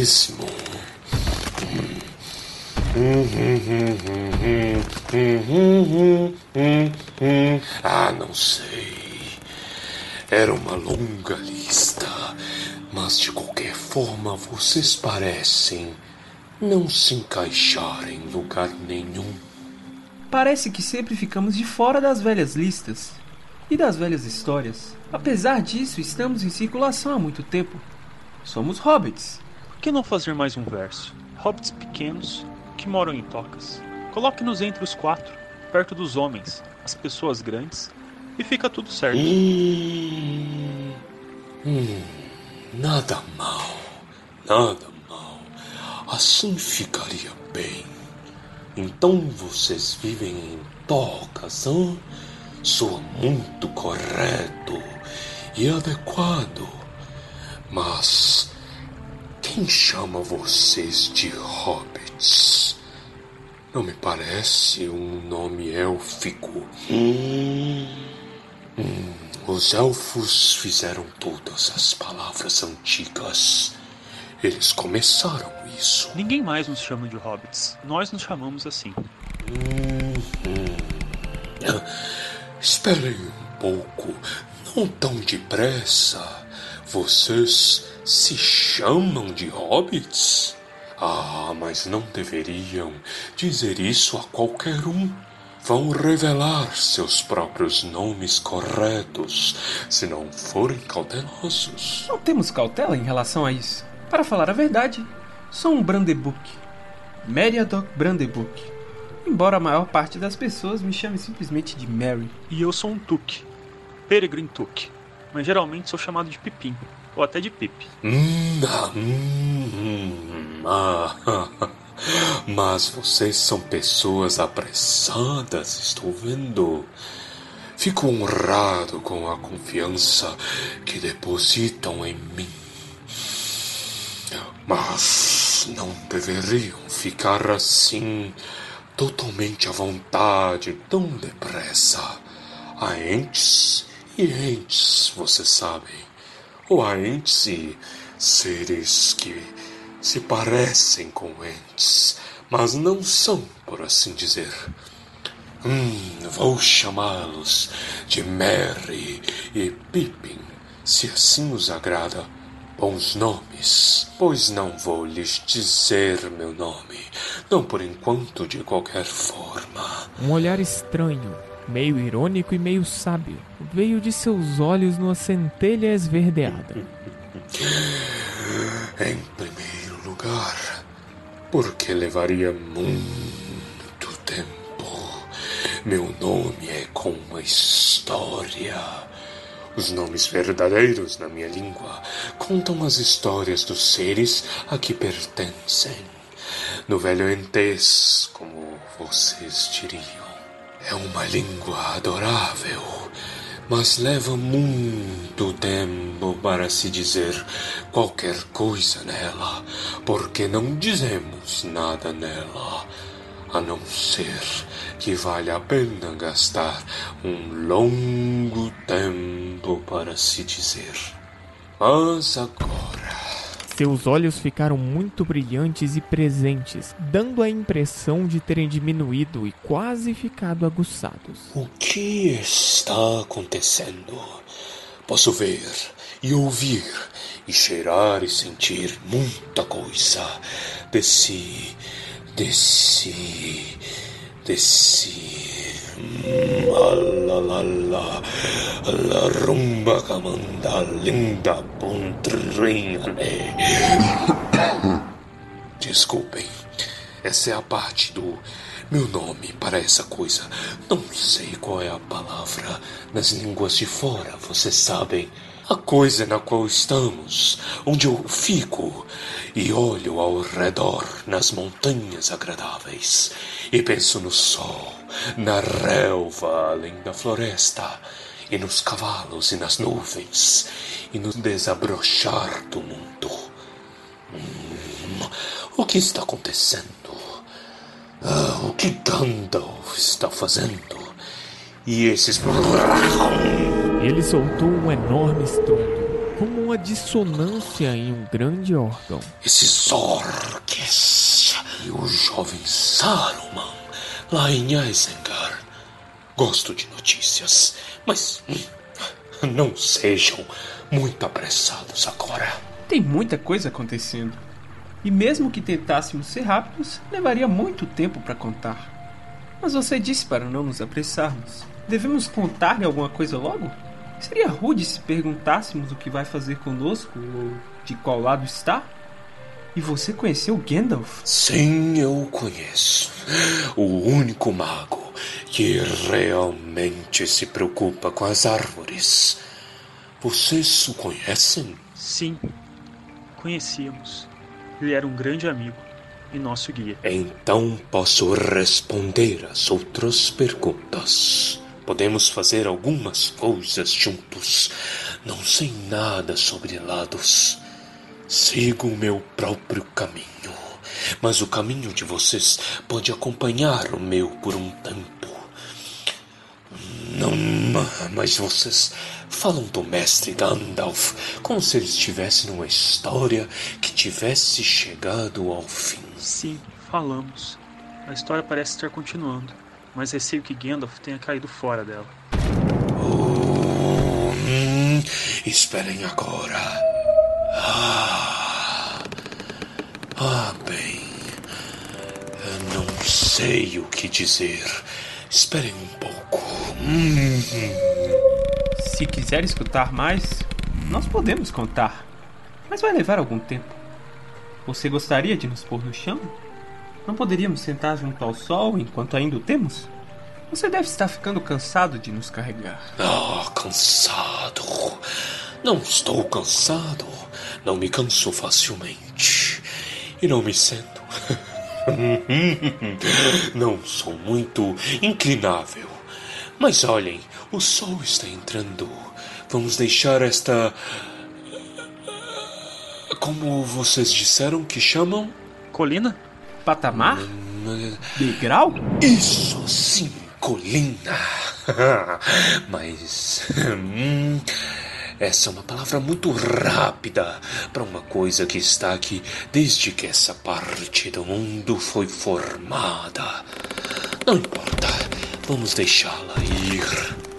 mesmo? Ah, não sei. Era uma longa lista, mas de qualquer forma vocês parecem não se encaixar em lugar nenhum. Parece que sempre ficamos de fora das velhas listas e das velhas histórias. Apesar disso, estamos em circulação há muito tempo. Somos hobbits. Que não fazer mais um verso? Hobbits pequenos que moram em tocas. Coloque-nos entre os quatro, perto dos homens, as pessoas grandes, e fica tudo certo. Hum, hum, nada mal, nada mal. Assim ficaria bem. Então vocês vivem em tocas, hã? Soa muito correto e adequado. Mas quem chama vocês de hobbits? Não me parece um nome élfico. Hum, hum, os elfos fizeram todas as palavras antigas. Eles começaram isso. Ninguém mais nos chama de hobbits. Nós nos chamamos assim. Esperem um pouco, não tão depressa. Vocês se chamam de hobbits? Ah, mas não deveriam dizer isso a qualquer um. Vão revelar seus próprios nomes corretos se não forem cautelosos. Não temos cautela em relação a isso. Para falar a verdade, sou um Brandebuck. Meriadoc Brandebuck. Embora a maior parte das pessoas me chame simplesmente de Mary. E eu sou um Tuk. Peregrine Tuk. Mas geralmente sou chamado de Pipim. Ou até de Pip. Hum, ah, hum, hum, ah, Mas vocês são pessoas apressadas, estou vendo. Fico honrado com a confiança que depositam em mim. Mas não deveriam ficar assim, totalmente à vontade, tão depressa. Há entes e entes, vocês sabem. Ou há entes e seres que se parecem com entes, mas não são, por assim dizer. Hum, vou chamá-los de Merry e Pippin, se assim os agrada. Bons nomes, pois não vou lhes dizer meu nome, não por enquanto de qualquer forma. Um olhar estranho, meio irônico e meio sábio, veio de seus olhos numa centelha esverdeada. Em primeiro lugar, porque levaria muito tempo. Meu nome é com uma história. Os nomes verdadeiros na minha língua contam as histórias dos seres a que pertencem. No velho entês, como vocês diriam. É uma língua adorável, mas leva muito tempo para se dizer qualquer coisa nela, porque não dizemos nada nela, a não ser que vale a pena gastar um longo tempo para se dizer. Mas agora. Seus olhos ficaram muito brilhantes e presentes, dando a impressão de terem diminuído e quase ficado aguçados. O que está acontecendo? Posso ver e ouvir e cheirar e sentir muita coisa desse. desse. desse. La rumba camanda linda pontrinha. Desculpem, Essa é a parte do meu nome para essa coisa. Não sei qual é a palavra nas línguas de fora, vocês sabem. A coisa na qual estamos, onde eu fico e olho ao redor nas montanhas agradáveis e penso no sol, na relva além da floresta e nos cavalos e nas nuvens e no desabrochar do mundo. Hum, o que está acontecendo? Ah, o que Gandalf está fazendo? E esses. Ele soltou um enorme estrondo, como uma dissonância em um grande órgão. Esses orques e o jovem Saruman em Isengard. Gosto de notícias, mas não sejam muito apressados agora. Tem muita coisa acontecendo. E mesmo que tentássemos ser rápidos, levaria muito tempo para contar. Mas você disse para não nos apressarmos. Devemos contar-lhe alguma coisa logo? Seria rude se perguntássemos o que vai fazer conosco ou de qual lado está? E você conheceu Gandalf? Sim, eu conheço. O único mago que realmente se preocupa com as árvores. Vocês o conhecem? Sim, conhecíamos. Ele era um grande amigo e nosso guia. Então posso responder as outras perguntas. Podemos fazer algumas coisas juntos. Não sei nada sobre lados. Sigo o meu próprio caminho. Mas o caminho de vocês pode acompanhar o meu por um tempo. Não, mas vocês falam do mestre Gandalf como se ele estivesse numa história que tivesse chegado ao fim. Sim, falamos. A história parece estar continuando, mas receio que Gandalf tenha caído fora dela. Oh, hum, esperem agora. Ah, ah, bem. Eu não sei o que dizer. Esperem um pouco. Hum. Se quiser escutar mais, nós podemos contar. Mas vai levar algum tempo. Você gostaria de nos pôr no chão? Não poderíamos sentar junto ao sol enquanto ainda o temos? Você deve estar ficando cansado de nos carregar. Ah, cansado. Não estou cansado. Não me canso facilmente. E não me sento. não sou muito inclinável. Mas olhem, o sol está entrando. Vamos deixar esta. Como vocês disseram que chamam? Colina? Patamar? Degrau? Isso sim, colina. Mas. essa é uma palavra muito rápida para uma coisa que está aqui desde que essa parte do mundo foi formada. Não importa, vamos deixá-la ir.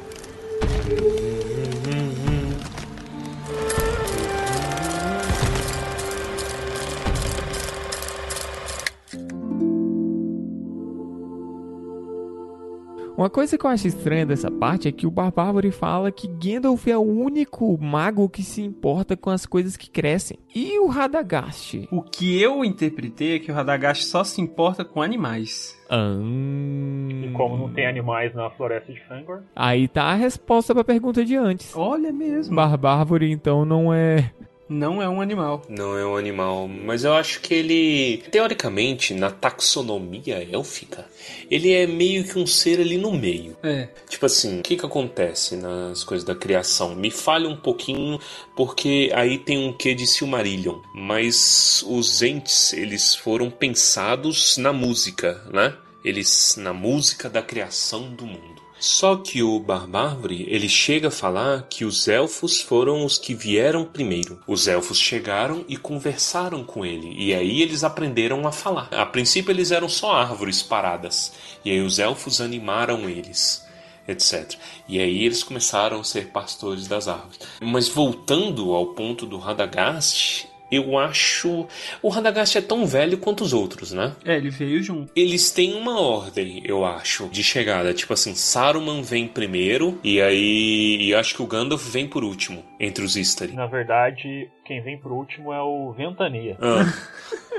Uma coisa que eu acho estranha dessa parte é que o Barbárvore fala que Gandalf é o único mago que se importa com as coisas que crescem. E o Radagast? O que eu interpretei é que o Radagast só se importa com animais. Ah, E como não tem animais na floresta de Fangor, Aí tá a resposta pra pergunta de antes. Olha mesmo. Barbárvore, então, não é. Não é um animal. Não é um animal, mas eu acho que ele, teoricamente, na taxonomia élfica, ele é meio que um ser ali no meio. É. Tipo assim, o que que acontece nas coisas da criação? Me falha um pouquinho, porque aí tem um quê de Silmarillion. Mas os entes, eles foram pensados na música, né? Eles, na música da criação do mundo. Só que o Barbárvore, ele chega a falar que os elfos foram os que vieram primeiro. Os elfos chegaram e conversaram com ele, e aí eles aprenderam a falar. A princípio eles eram só árvores paradas, e aí os elfos animaram eles etc. E aí eles começaram a ser pastores das árvores. Mas voltando ao ponto do Radagast, eu acho o Radagast é tão velho quanto os outros, né? É, ele veio junto. Eles têm uma ordem, eu acho, de chegada. Tipo assim, Saruman vem primeiro, e aí e acho que o Gandalf vem por último, entre os Istari. na verdade, quem vem por último é o Ventania. Ah.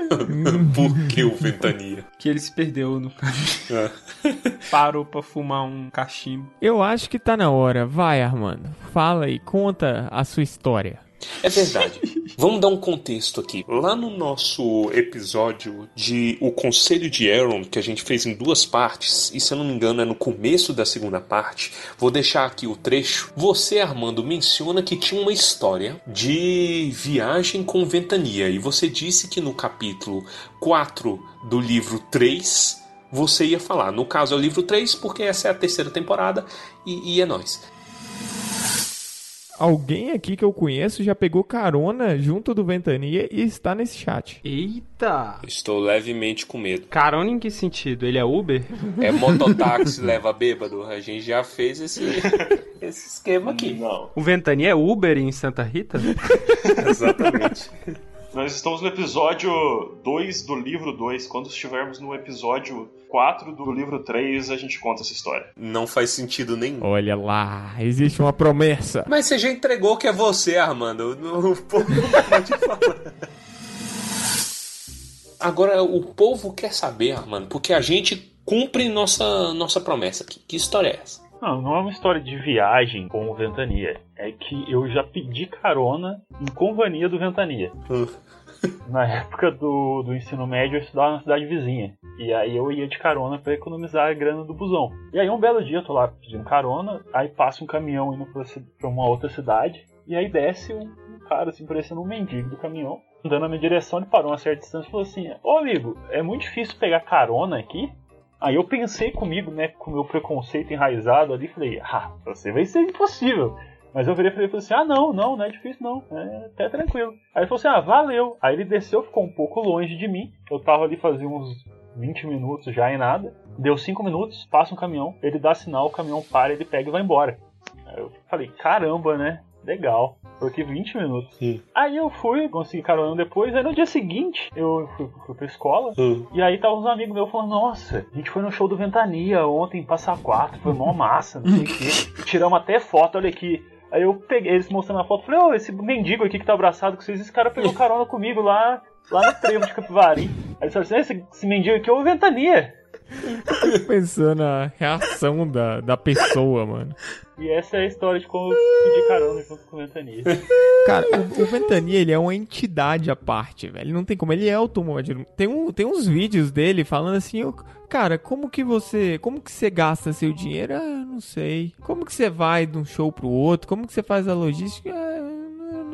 por que o Ventania? Que ele se perdeu no caminho. É. Parou pra fumar um cachimbo. Eu acho que tá na hora. Vai, Armando. Fala aí, conta a sua história. É verdade. Vamos dar um contexto aqui. Lá no nosso episódio de O Conselho de Aaron, que a gente fez em duas partes, e se eu não me engano é no começo da segunda parte, vou deixar aqui o trecho. Você, Armando, menciona que tinha uma história de viagem com ventania, e você disse que no capítulo 4 do livro 3 você ia falar. No caso é o livro 3, porque essa é a terceira temporada, e, e é nóis. Alguém aqui que eu conheço já pegou carona junto do Ventania e está nesse chat. Eita! Estou levemente com medo. Carona em que sentido? Ele é Uber? É mototáxi leva bêbado. A gente já fez esse, esse esquema aqui. Não. O Ventania é Uber em Santa Rita? Exatamente. Nós estamos no episódio 2 do livro 2. Quando estivermos no episódio 4 do livro 3, a gente conta essa história. Não faz sentido nenhum. Olha lá, existe uma promessa. Mas você já entregou que é você, Armando. O povo não pode falar. Agora, o povo quer saber, Armando, porque a gente cumpre nossa, nossa promessa aqui. Que história é essa? Não, não é uma história de viagem com o Ventania. É que eu já pedi carona em companhia do Ventania. Na época do, do ensino médio, eu estudava na cidade vizinha. E aí eu ia de carona para economizar a grana do busão. E aí um belo dia eu tô lá pedindo carona, aí passa um caminhão indo pra, uma outra cidade, e aí desce um, um cara, assim, parecendo um mendigo do caminhão, andando na minha direção, ele parou a uma certa distância e falou assim, ô amigo, é muito difícil pegar carona aqui? Aí eu pensei comigo, né, com o meu preconceito enraizado ali, falei, ah, você vai ser impossível. Mas eu virei pra ele e falei assim: ah, não, não, não é difícil não, é até tranquilo. Aí ele falou assim: ah, valeu. Aí ele desceu, ficou um pouco longe de mim. Eu tava ali fazia uns 20 minutos já e nada. Deu 5 minutos, passa um caminhão, ele dá sinal, o caminhão para, ele pega e vai embora. Aí eu falei: caramba, né? Legal. Porque 20 minutos. Sim. Aí eu fui, consegui carona depois. Aí no dia seguinte, eu fui, fui pra escola. Hum. E aí tava uns amigos meus falando, nossa, a gente foi no show do Ventania ontem em Passa Quatro, foi mó massa, não sei o quê. Tiramos até foto, olha aqui. Aí eu peguei eles mostrando a foto, falei, ô, esse mendigo aqui que tá abraçado com vocês, esse cara pegou carona comigo lá, lá no trevo de Capivari. Aí eles falaram assim, esse, esse mendigo aqui é o Ventania. Pensando na reação da, da pessoa, mano. E essa é a história de como eu pedi carona junto com o Ventania. Cara, o, o Ventania, ele é uma entidade à parte, velho. Não tem como. Ele é automobilismo. Tem, um, tem uns vídeos dele falando assim, "Ô, cara, como que você. Como que você gasta seu dinheiro? Ah, não sei. Como que você vai de um show pro outro? Como que você faz a logística? Ah,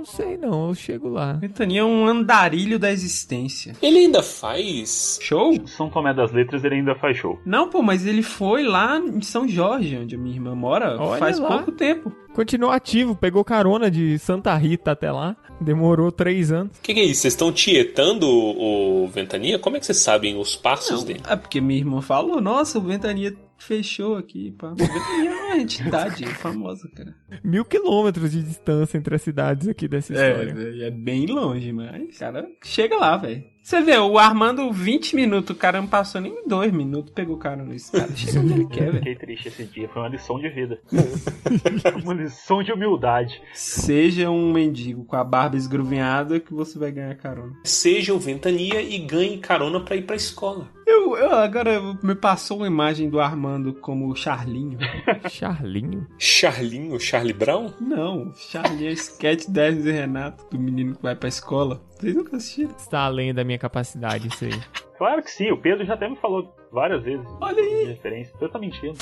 não sei não, eu chego lá. Ventania é um andarilho da existência. Ele ainda faz. Show? São Tomé das Letras ele ainda faz show. Não, pô, mas ele foi lá em São Jorge, onde a minha irmã mora, Olha faz lá. pouco tempo. Continuou ativo, pegou carona de Santa Rita até lá. Demorou três anos. O que, que é isso? Vocês estão tietando o, o Ventania? Como é que vocês sabem os passos Não, dele? é porque minha irmã falou, nossa, o Ventania fechou aqui, pá. Ventania é uma entidade famosa, cara. Mil quilômetros de distância entre as cidades aqui dessa história. É, é bem longe, mas, cara, chega lá, velho. Você vê, o Armando, 20 minutos, o cara não passou nem dois minutos, pegou o cara no cara. Chega onde ele quer, velho. Fiquei triste esse dia, foi uma lição de vida. uma lição de humildade. Seja um mendigo com a barba esgruvinhada que você vai ganhar carona. Seja o Ventania e ganhe carona pra ir pra escola. Eu, eu agora me passou uma imagem do Armando como o Charlinho. Charlinho? Charlinho, Charlie Brown? Não, Charlinho é sketch 10 e Renato, do menino que vai pra escola. Vocês nunca assistiram? Está além da minha capacidade isso aí. Claro que sim, o Pedro já até me falou várias vezes. Olha aí. Referência. Você tá mentindo.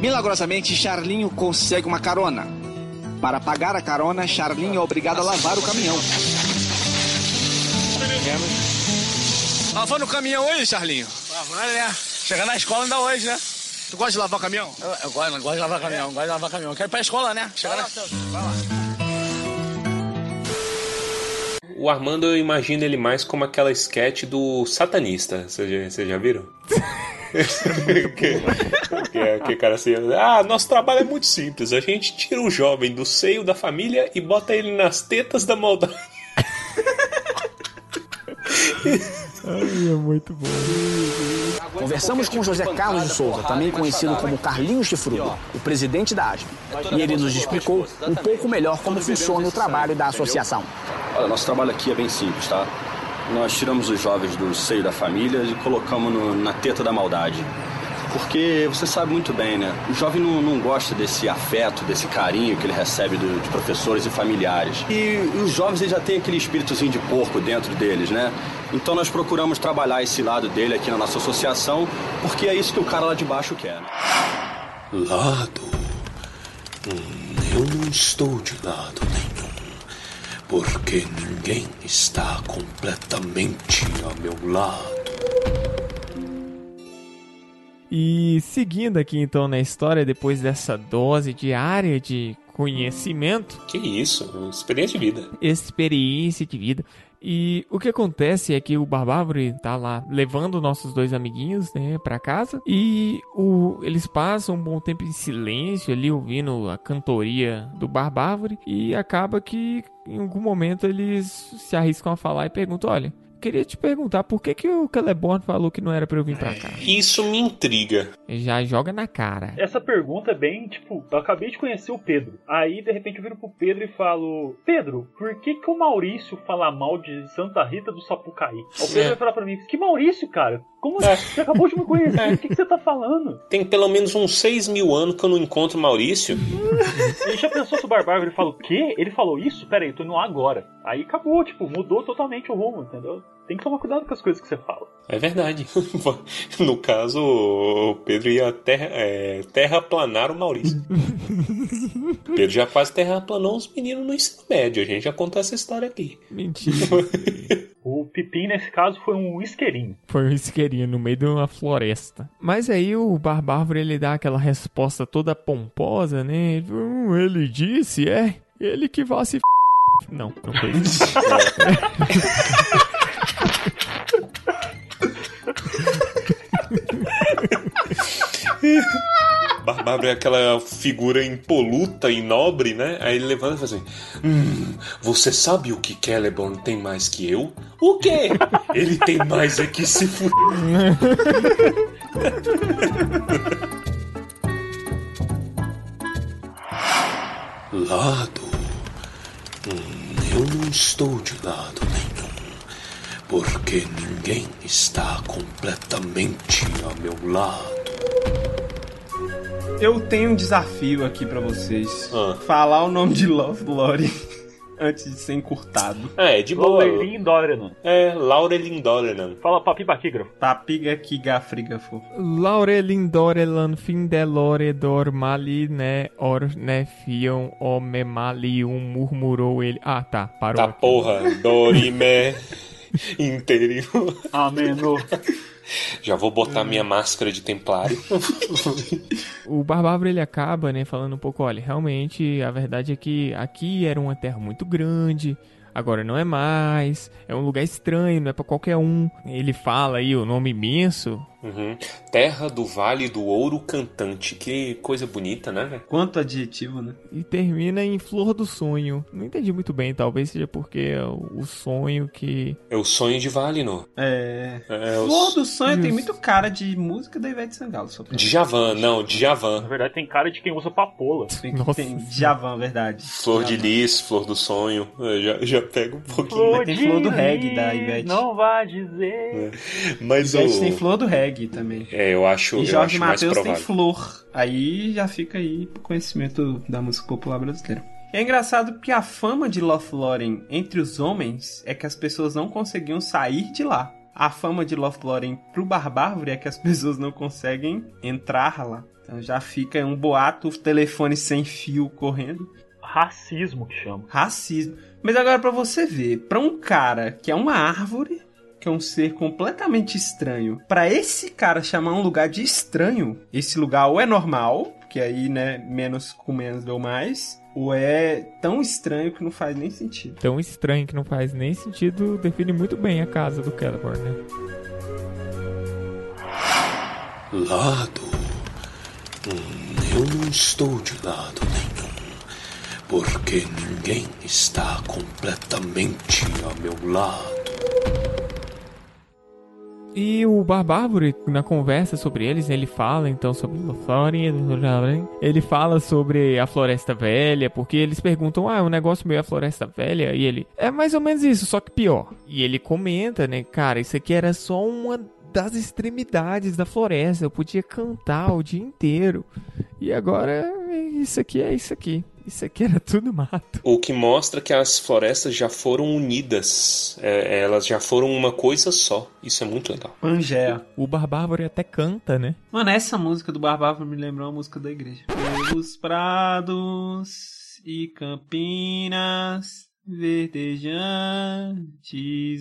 Milagrosamente, Charlinho consegue uma carona. Para pagar a carona, Charlinho é obrigado a lavar o caminhão. Lavando o caminhão hoje, Charlinho? Lavando, né? Chegar na escola ainda hoje, né? Tu gosta de lavar o caminhão? Eu, eu gosto, eu gosto de lavar caminhão, gosto de lavar caminhão. Quero ir pra escola, né? Chegar na... Vai lá. O Armando, eu imagino ele mais como aquela sketch do satanista. Vocês já, já viram? que, que, que cara assim, ah, nosso trabalho é muito simples. A gente tira o jovem do seio da família e bota ele nas tetas da maldade. Ai, é muito bom. Conversamos com José Carlos de Souza, também conhecido como Carlinhos Chifrudo, o presidente da ASP. E ele nos explicou um pouco melhor como funciona o trabalho da associação. Olha, nosso trabalho aqui é bem simples, tá? nós tiramos os jovens do seio da família e colocamos no- na teta da maldade. Porque você sabe muito bem, né? O jovem não, não gosta desse afeto, desse carinho que ele recebe do- de professores e familiares. E, os jovens eles já têm aquele espíritozinho de porco dentro deles, né? Então nós procuramos trabalhar esse lado dele aqui na nossa associação, porque é isso que o cara lá de baixo quer. né? Lado? Hum, eu não estou de lado nenhum. Porque ninguém está completamente ao meu lado. E seguindo aqui então na história, depois dessa dose diária de conhecimento, Que isso, experiência de vida. experiência de vida. E o que acontece é que o Barbárvore tá lá levando nossos dois amiguinhos, né, pra casa. E o, eles passam um bom tempo em silêncio ali, ouvindo a cantoria do Barbárvore. E acaba que em algum momento eles se arriscam a falar e perguntam: Olha, queria te perguntar por que, que o Celeborn falou que não era pra eu vir pra cá? Isso me intriga. Já joga na cara. Essa pergunta é bem, tipo, eu acabei de conhecer o Pedro. Aí, de repente, eu viro pro Pedro e falo: Pedro, por que, que o Maurício fala mal de Santa Rita do Sapucaí? Aí o Pedro É. vai falar pra mim: Que Maurício, cara? Como você acabou de me conhecer? O que, que você tá falando? Tem pelo menos uns 6 mil anos que eu não encontro o Maurício. Ele já pensou se o Barbárvore ele fala o quê? Ele falou isso? Pera aí, eu tô indo lá agora. Aí acabou, tipo, mudou totalmente o rumo, entendeu? Tem que tomar cuidado com as coisas que você fala. É verdade. No caso, o Pedro ia terra, é, terraplanar o Maurício. Pedro já quase terraplanou os meninos no ensino médio. A gente já contou essa história aqui. Mentira. O Pipim, nesse caso, foi um isqueirinho. Foi um isqueirinho no meio de uma floresta. Mas aí o Barbárvore ele dá aquela resposta toda pomposa, né? Ele, "Hum, ele disse, é, ele que vai se f... Não, não foi isso. Barbárvore é aquela figura impoluta e nobre, né? Aí ele levanta e fala assim: Hum, você sabe o que Celeborn tem mais que eu? O quê? Ele tem mais é que se f... Lado? Hum, eu não estou de lado nenhum. Porque ninguém está completamente ao meu lado. Eu tenho um desafio aqui pra vocês. Ah. Falar o nome de Love Lore antes de ser encurtado. É, de boa. Laurelin Dorenan. É, Laurelin Dorenan. Fala papi baquígrafo. Papiga que gafrigafo. Laurelin Dorelan Findelore Dormali, né? Or ne fion o memalium murmurou ele. Ah, tá, parou. Tá aqui. porra, Dorime inteiro. Ameno. Já vou botar minha máscara de templário. O Barbárvore ele acaba, né, falando um pouco, olha, realmente a verdade é que aqui era uma terra muito grande, agora não é mais, é um lugar estranho, não é pra qualquer um. Ele fala aí o nome imenso. Uhum. Terra do Vale do Ouro Cantante. Que coisa bonita, né, velho? Quanto adjetivo, né? E termina em Flor do Sonho. Não entendi muito bem, talvez seja porque é o o sonho que. É o sonho de Valinor. É. É o Flor s- do Sonho tem Isso. muito cara de música da Ivete Sangalo. Só pra... Djavan, não, Djavan. Na verdade, tem cara de quem usa papola. Tem, Nossa tem Djavan, verdade. Flor de Djavan. Lis, Flor do Sonho. Eu já, já pego um pouquinho. Mas tem flor do reggae da Ivete. Não vai dizer. Mas o. Ivete tem flor do reggae também. É, eu acho, E eu Jorge acho mais Matheus tem provável. flor. Aí já fica aí pro conhecimento da música popular brasileira. É engraçado que a fama de Lothlórien entre os homens é que as pessoas não conseguiam sair de lá. A fama de Lothlórien pro Barbárvore é que as pessoas não conseguem entrar lá. Então já fica um boato, telefone sem fio correndo. Racismo que chama. Racismo. Mas agora pra você ver, pra um cara que é uma árvore, que é um ser completamente estranho, pra esse cara chamar um lugar de estranho, esse lugar ou é normal, que aí, né, menos com menos deu mais, ou é tão estranho que não faz nem sentido. Tão estranho que não faz nem sentido, define muito bem a casa do Celeborn, né? Lado? Hum, eu não estou de lado nenhum. Porque ninguém está completamente ao meu lado. E o Barbárvore, na conversa sobre eles, ele fala então sobre Lothlórien, ele fala sobre a Floresta Velha, porque eles perguntam, ah, é um negócio meio a Floresta Velha, e ele, é mais ou menos isso, só que pior. E ele comenta, né, cara, isso aqui era só uma das extremidades da floresta, eu podia cantar o dia inteiro. E agora, isso aqui é isso aqui. Isso aqui era tudo mato. O que mostra que as florestas já foram unidas. É, elas já foram uma coisa só. Isso é muito legal. Pangea. O Barbárvore até canta, né? Mano, essa música do Barbárvore me lembrou uma música da igreja. Pelos prados e campinas verdejantes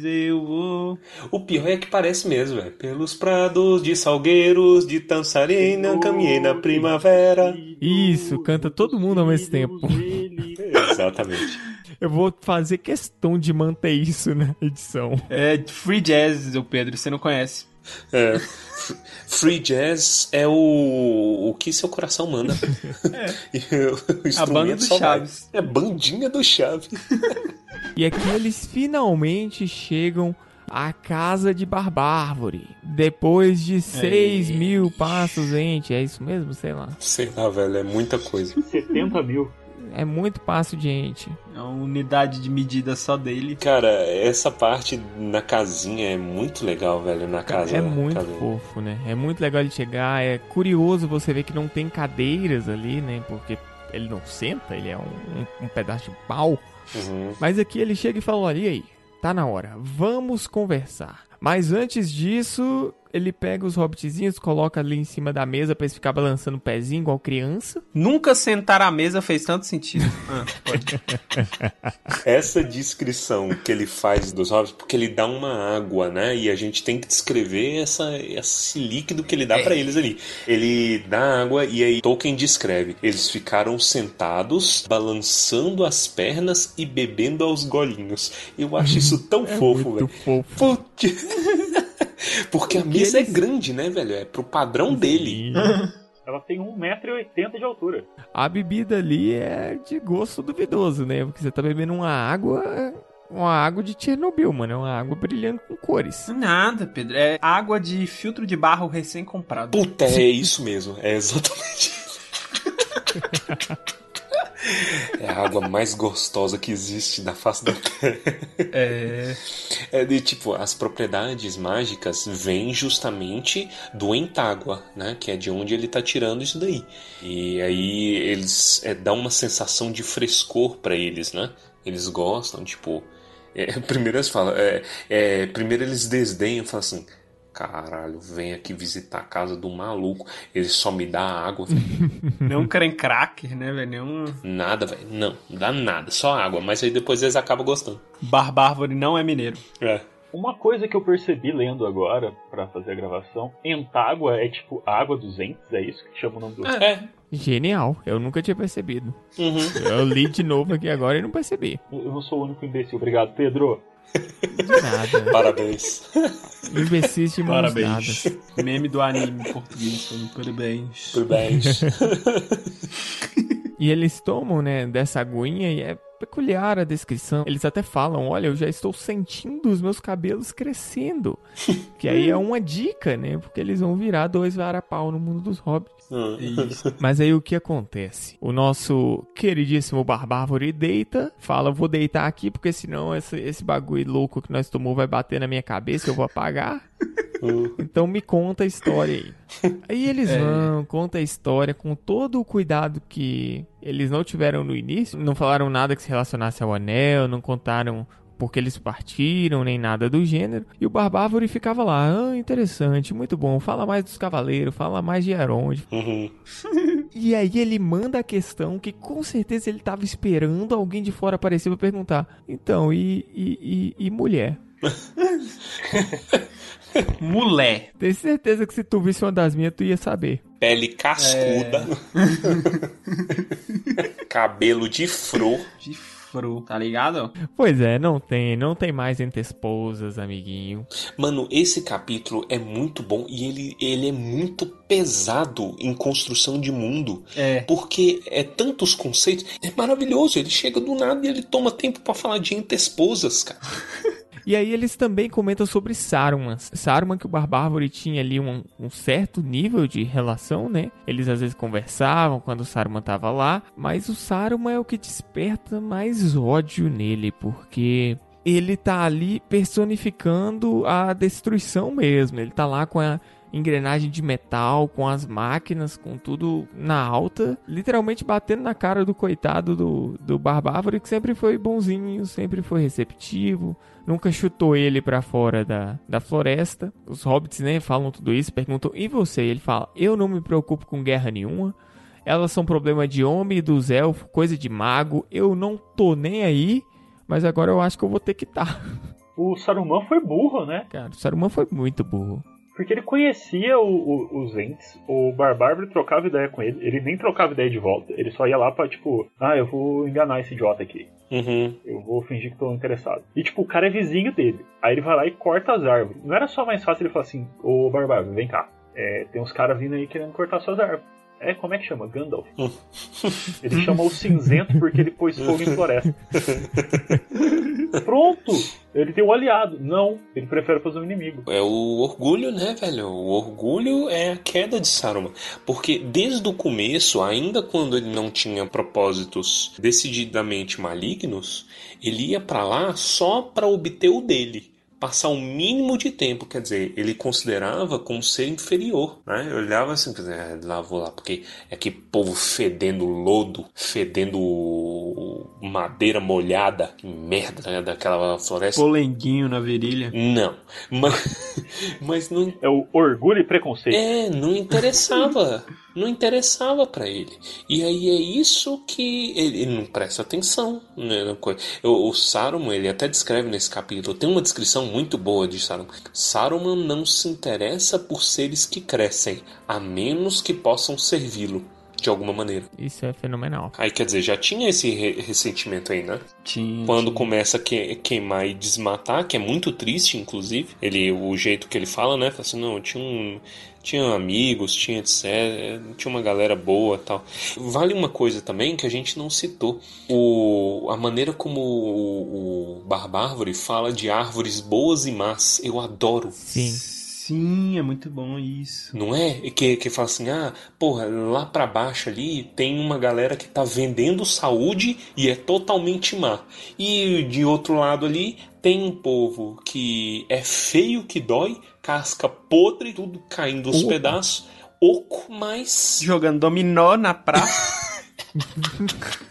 eu vou. O pior é que parece mesmo, velho. Pelos prados de salgueiros, de Tansarina, caminhei na primavera. Isso, canta todo mundo ao mesmo tempo. Exatamente. Eu vou fazer questão de manter isso na edição. É Free Jazz, o Pedro, você não conhece. É, free Jazz é o, o que seu coração manda. É. A banda do Chaves. Vai. É bandinha do Chaves. e aqui eles finalmente chegam à casa de Barbárvore. Depois de 6 mil passos, gente. É isso mesmo? Sei lá. Sei lá, velho. É muita coisa. 70 mil. É muito passo de gente. É uma unidade de medida só dele. Cara, essa parte na casinha é muito legal, velho, na casa. É muito casinha. fofo, né? É muito legal ele chegar. É curioso você ver que não tem cadeiras ali, né? Porque ele não senta, ele é um, um, um pedaço de pau. Uhum. Mas aqui ele chega e fala: olha e aí, tá na hora, vamos conversar. Mas antes disso, ele pega os hobbitzinhos, coloca ali em cima da mesa pra eles ficar balançando o pezinho igual criança. Nunca sentar à mesa fez tanto sentido. Ah, pode. Essa descrição que ele faz dos hobbits, porque ele dá uma água, né? E a gente tem que descrever essa, esse líquido que ele dá é. para eles ali. Ele dá água e aí Tolkien descreve. Eles ficaram sentados, balançando as pernas e bebendo aos golinhos. Eu acho isso tão é fofo, velho. Fofo. Putz. Porque a mesa eles... é grande, né, velho? É pro padrão dele. Ela tem 1,80m de altura. A bebida ali é de gosto duvidoso, né? Porque você tá bebendo uma água. Uma água de Chernobyl, mano. É uma água brilhando com cores. Nada, Pedro. É água de filtro de barro recém-comprado. Puta, é isso mesmo. É exatamente isso. É a água mais gostosa que existe na face da Terra. É. É de tipo, as propriedades mágicas vêm justamente do entágua, né? Que é de onde ele tá tirando isso daí. E aí eles é, dá uma sensação de frescor para eles, né? Eles gostam, tipo. É, primeiro eles falam, é, é, primeiro eles desdenham, falam assim, caralho, vem aqui visitar a casa do maluco, ele só me dá água. Não um creme cracker, né, velho? Nenhum... Nada, velho. Não, não dá nada, só água. Mas aí depois eles acabam gostando. Barbárvore não é mineiro. É. Uma coisa que eu percebi lendo agora, para fazer a gravação, entágua é tipo água dos entes, é isso que chama o nome do... É. Genial, eu nunca tinha percebido. Uhum. Eu li de novo aqui agora e não percebi. Eu não sou o único imbecil. Obrigado, Pedro. De nada. Parabéns. Imbecis de Parabéns. dadas. Meme do anime em português. falando Parabéns. Parabéns. E eles tomam, né, dessa aguinha e é peculiar a descrição. Eles até falam, olha, eu já estou sentindo os meus cabelos crescendo. que aí é uma dica, né? Porque eles vão virar dois varapau no mundo dos hobbits. Isso. Mas aí o que acontece? O nosso queridíssimo Barbárvore deita, fala, vou deitar aqui porque senão esse, esse bagulho louco que nós tomou vai bater na minha cabeça e eu vou apagar. Então me conta a história aí. Aí eles É. vão, conta a história com todo o cuidado que eles não tiveram no início. Não falaram nada que se relacionasse ao anel, não contaram porque eles partiram, nem nada do gênero. E o Barbárvore ficava lá, ah, interessante, muito bom, fala mais dos cavaleiros, fala mais de Elrond. Uhum. E aí ele manda a questão que com certeza ele tava esperando alguém de fora aparecer pra perguntar. Então, e, e, e, e mulher? Mulher. Tenho certeza que se tu visse uma das minhas, tu ia saber. Pele cascuda. Cabelo de fro. De fro, tá ligado? Pois é, não tem, não tem mais entre esposas, amiguinho. Mano, esse capítulo é muito bom e ele, ele é muito pesado em construção de mundo. É. Porque é tantos conceitos. É maravilhoso. Ele chega do nada e ele toma tempo pra falar de entre esposas, cara. E aí eles também comentam sobre Saruman. Saruman que o Barbárvore tinha ali um, um, certo nível de relação, né? Eles às vezes conversavam quando o Saruman tava lá, mas o Saruman é o que desperta mais ódio nele, porque ele tá ali personificando a destruição mesmo. Ele tá lá com a engrenagem de metal, com as máquinas, com tudo na alta, literalmente batendo na cara do coitado do, do Barbárvore, que sempre foi bonzinho, sempre foi receptivo, nunca chutou ele para fora da, da floresta. Os hobbits, né, falam tudo isso, perguntam, e você? Ele fala, eu não me preocupo com guerra nenhuma, elas são problema de homem e dos elfos, coisa de mago, eu não tô nem aí, mas agora eu acho que eu vou ter que estar. Tá. O Saruman foi burro, né? Cara, o Saruman foi muito burro. Porque ele conhecia o, o, os Ents, o Barbárvore trocava ideia com ele, ele nem trocava ideia de volta, ele só ia lá pra, tipo, ah, eu vou enganar esse idiota aqui. Uhum. Eu vou fingir que tô interessado. E, tipo, o cara é vizinho dele. Aí ele vai lá e corta as árvores. Não era só mais fácil ele falar assim, ô Barbárvore, vem cá. É, tem uns caras vindo aí querendo cortar suas árvores. É, como é que chama? Gandalf. Hum. Ele chama o cinzento porque ele pôs fogo em floresta. Pronto! Ele tem um aliado. Não, ele prefere fazer um inimigo. É o orgulho, né, velho? O orgulho é a queda de Saruman. Porque desde o começo, ainda quando ele não tinha propósitos decididamente malignos, ele ia para lá só para obter o dele passar o mínimo de tempo, quer dizer, ele considerava como ser inferior, né? Eu olhava assim, é, lá vou lá, porque é que povo fedendo lodo, fedendo madeira molhada, que merda né, daquela floresta. Polenguinho na virilha. Não, mas, mas não... É o orgulho e preconceito. É, não interessava não interessava para ele. E aí é isso que ele, ele não presta atenção. Né? O, o Saruman, ele até descreve nesse capítulo, tem uma descrição muito boa de Saruman. Saruman não se interessa por seres que crescem, a menos que possam servi-lo de alguma maneira. Isso é fenomenal. Aí quer dizer, já tinha esse re ressentimento aí, né? Tinha. Quando tinha. começa a que queimar e desmatar, que é muito triste, inclusive. Ele, o jeito que ele fala, né? Fala assim, não, tinha um tinha amigos, tinha etc, tinha uma galera boa tal. Vale uma coisa também que a gente não citou, o, a maneira como o, o Barbárvore fala de árvores boas e más, eu adoro. Sim. Sim, é muito bom isso. Não é? Que, que fala assim, ah, porra, lá pra baixo ali tem uma galera que tá vendendo saúde e é totalmente má. E de outro lado ali tem um povo que é feio que dói, casca podre, tudo caindo aos pedaços, oco, mas. Jogando dominó na praça.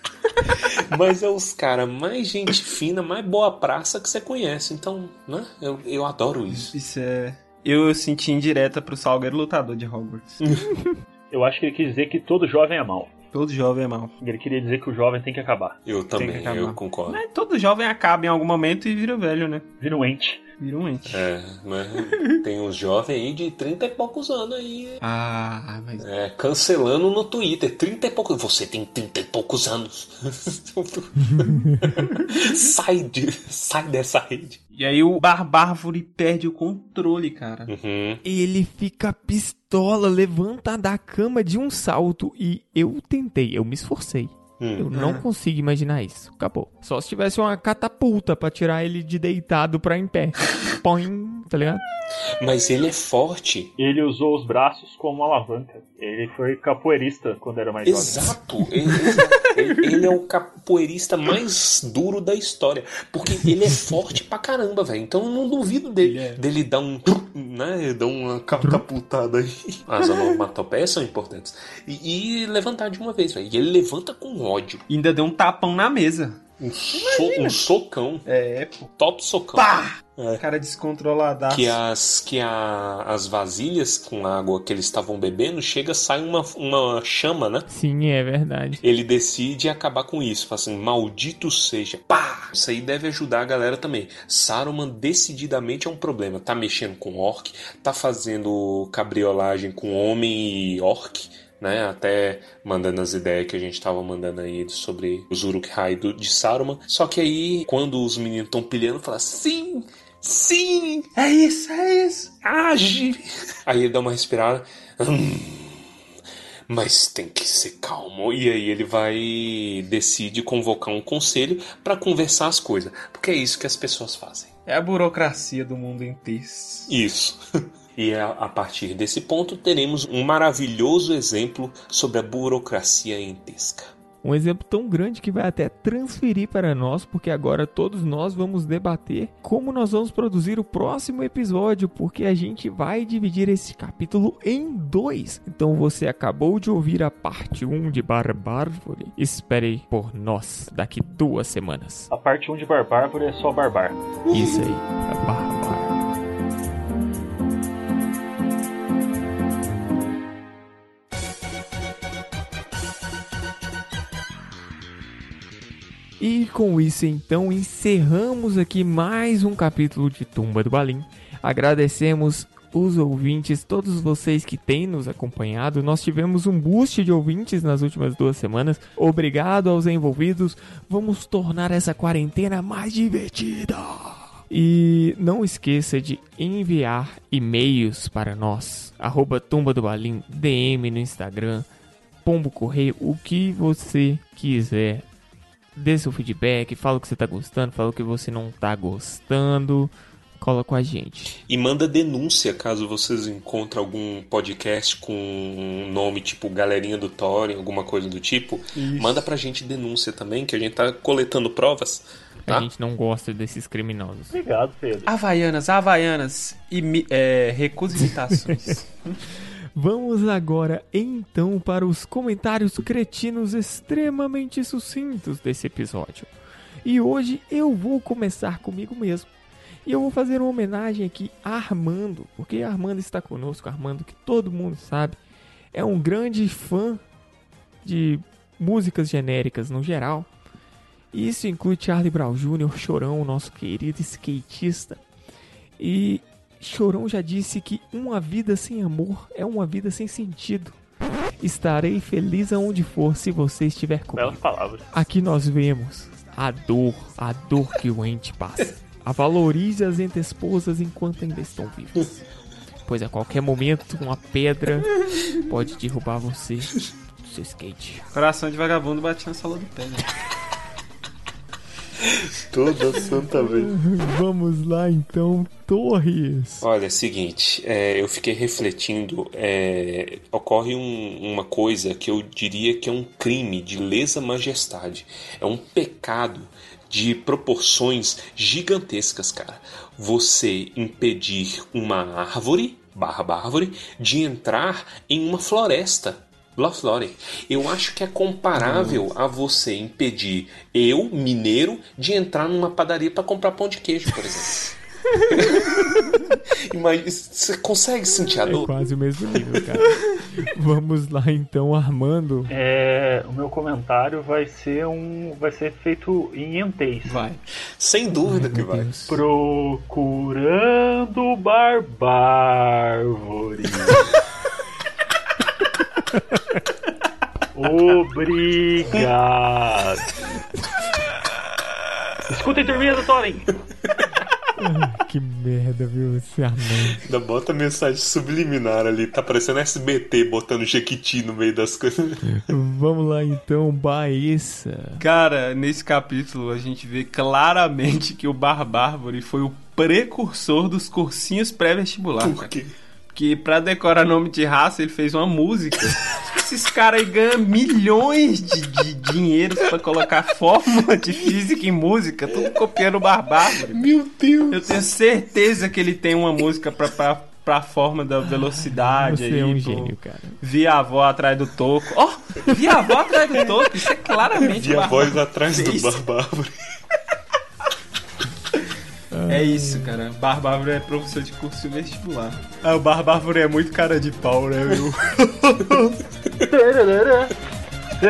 Mas é os caras mais gente fina, mais boa praça que você conhece. Então, né? Eu, eu adoro isso. Isso é eu senti indireta pro Salgueiro lutador de Hogwarts. eu acho que ele quis dizer que todo jovem é mau. Todo jovem é mau. Ele queria dizer que o jovem tem que acabar. Eu também, eu concordo. Mas todo jovem acaba em algum momento e vira velho, né? Vira um ente. Vira um ente. É, mas tem uns jovens aí de 30 e poucos anos aí. Ah, mas. É, cancelando no Twitter. 30 e poucos. Você tem 30 e poucos anos. sai, de, sai dessa rede. E aí o Barbárvore perde o controle, cara. Uhum. Ele fica pistola, levanta da cama de um salto e eu tentei, eu me esforcei. Hum. Eu não ah. consigo imaginar isso. Acabou. Só se tivesse uma catapulta para tirar ele de deitado pra em pé. Põe, tá ligado? Mas ele é forte. Ele usou os braços como alavanca. Ele foi capoeirista quando era mais exato. jovem. Exato. ele, ele é o capoeirista mais duro da história. Porque ele é forte pra caramba, velho. Então eu não duvido dele, é. dele dar um. Né? Dar uma catapultada aí. As onomatopeias são importantes. E, e levantar de uma vez, velho. E ele levanta com ódio. E ainda deu um tapão na mesa. Um, so, um socão. É, pô. Top socão. Pá! É. Cara descontroladaço. Que as que a, as vasilhas com água que eles estavam bebendo chega sai uma, uma chama, né? Sim, é verdade. Ele decide acabar com isso, fala assim, maldito seja. Pá! Isso aí deve ajudar a galera também. Saruman decididamente é um problema. Tá mexendo com orc, tá fazendo cabriolagem com homem e orc né? Até mandando as ideias que a gente estava mandando aí sobre os Uruk-hai de Saruman. Só que aí, quando os meninos estão pilhando, fala sim, sim, é isso, é isso, age. Aí ele dá uma respirada. Hum, mas tem que ser calmo. E aí ele vai decide convocar um conselho para conversar as coisas, porque é isso que as pessoas fazem. É a burocracia do mundo inteiro. Isso. E a, a partir desse ponto teremos um maravilhoso exemplo sobre a burocracia entesca. Um exemplo tão grande que vai até transferir para nós, porque agora todos nós vamos debater como nós vamos produzir o próximo episódio, porque a gente vai dividir esse capítulo em dois. Então você acabou de ouvir a parte 1 de Barbárvore. Espere por nós daqui duas semanas. A parte 1 de Barbárvore é só Barbar. Isso aí, a Barbárvore. E com isso, então, encerramos aqui mais um capítulo de Tumba do Balim. Agradecemos os ouvintes, todos vocês que têm nos acompanhado. Nós tivemos um boost de ouvintes nas últimas duas semanas. Obrigado aos envolvidos. Vamos tornar essa quarentena mais divertida. E não esqueça de enviar e-mails para nós. Arroba Tumba do Balim, DM no Instagram, Pombo Correio, o que você quiser dê seu feedback, fala o que você tá gostando, fala o que você não tá gostando. Cola com a gente. E manda denúncia caso vocês encontrem algum podcast com um nome tipo Galerinha do Thorin, alguma coisa do tipo. Isso. Manda pra gente denúncia também, que a gente tá coletando provas. Tá? A gente não gosta desses criminosos. Obrigado, Pedro. Havaianas, Havaianas, imi é, recusa imitações. Vamos agora então para os comentários cretinos extremamente sucintos desse episódio. E hoje eu vou começar comigo mesmo. E eu vou fazer uma homenagem aqui a Armando, porque Armando está conosco, Armando que todo mundo sabe, é um grande fã de músicas genéricas no geral. Isso inclui Charlie Brown Jr., Chorão, nosso querido skatista. E Chorão já disse que uma vida sem amor é uma vida sem sentido. Estarei feliz aonde for se você estiver comigo. Belas palavras. Aqui nós vemos a dor, a dor que o ente passa. A valorize as esposas enquanto ainda estão vivas. Pois a qualquer momento uma pedra pode derrubar você do seu skate. Coração de vagabundo bate na sola do pé, né? Toda santa vez. Vamos lá então, Torres. Olha, é o seguinte, é, eu fiquei refletindo. é, ocorre um- uma coisa que eu diria que é um crime de lesa majestade. É um pecado de proporções gigantescas, cara. Você impedir uma árvore, barra árvore, de entrar em uma floresta. La Flore. Eu acho que é comparável a você impedir eu, mineiro, de entrar numa padaria para comprar pão de queijo, por exemplo. Mas você consegue sentir a É dor? quase o mesmo nível, cara. Vamos lá então, Armando. É, o meu comentário vai ser um. vai ser feito em entês. Vai. Sem dúvida que Meu vai. Deus. Procurando Barbárvore. Obrigado. Escutem turminha do Thorin. Que merda, viu, esse Armando. Ainda bota mensagem subliminar ali. Tá parecendo SBT botando Jequiti no meio das coisas. Vamos lá então, Baessa. Cara, nesse capítulo a gente vê claramente que o Barbárvore foi o precursor dos cursinhos pré-vestibular. Por cara. Que pra decorar nome de raça ele fez uma música. Esses caras aí ganham milhões de, de dinheiros pra colocar fórmula de física em música, tudo copiando o Barbárvore. Meu Deus! Eu tenho certeza que ele tem uma música pra, pra, pra forma da velocidade Você aí. é um gênio, cara. Vi a avó atrás do toco. Ó, vi a avó atrás do toco. Isso é claramente a Barbárvore. voz atrás do. Barbárvore. É isso, cara. Barbárvore é professor de curso vestibular. Ah, o Barbárvore é muito cara de pau, né, meu?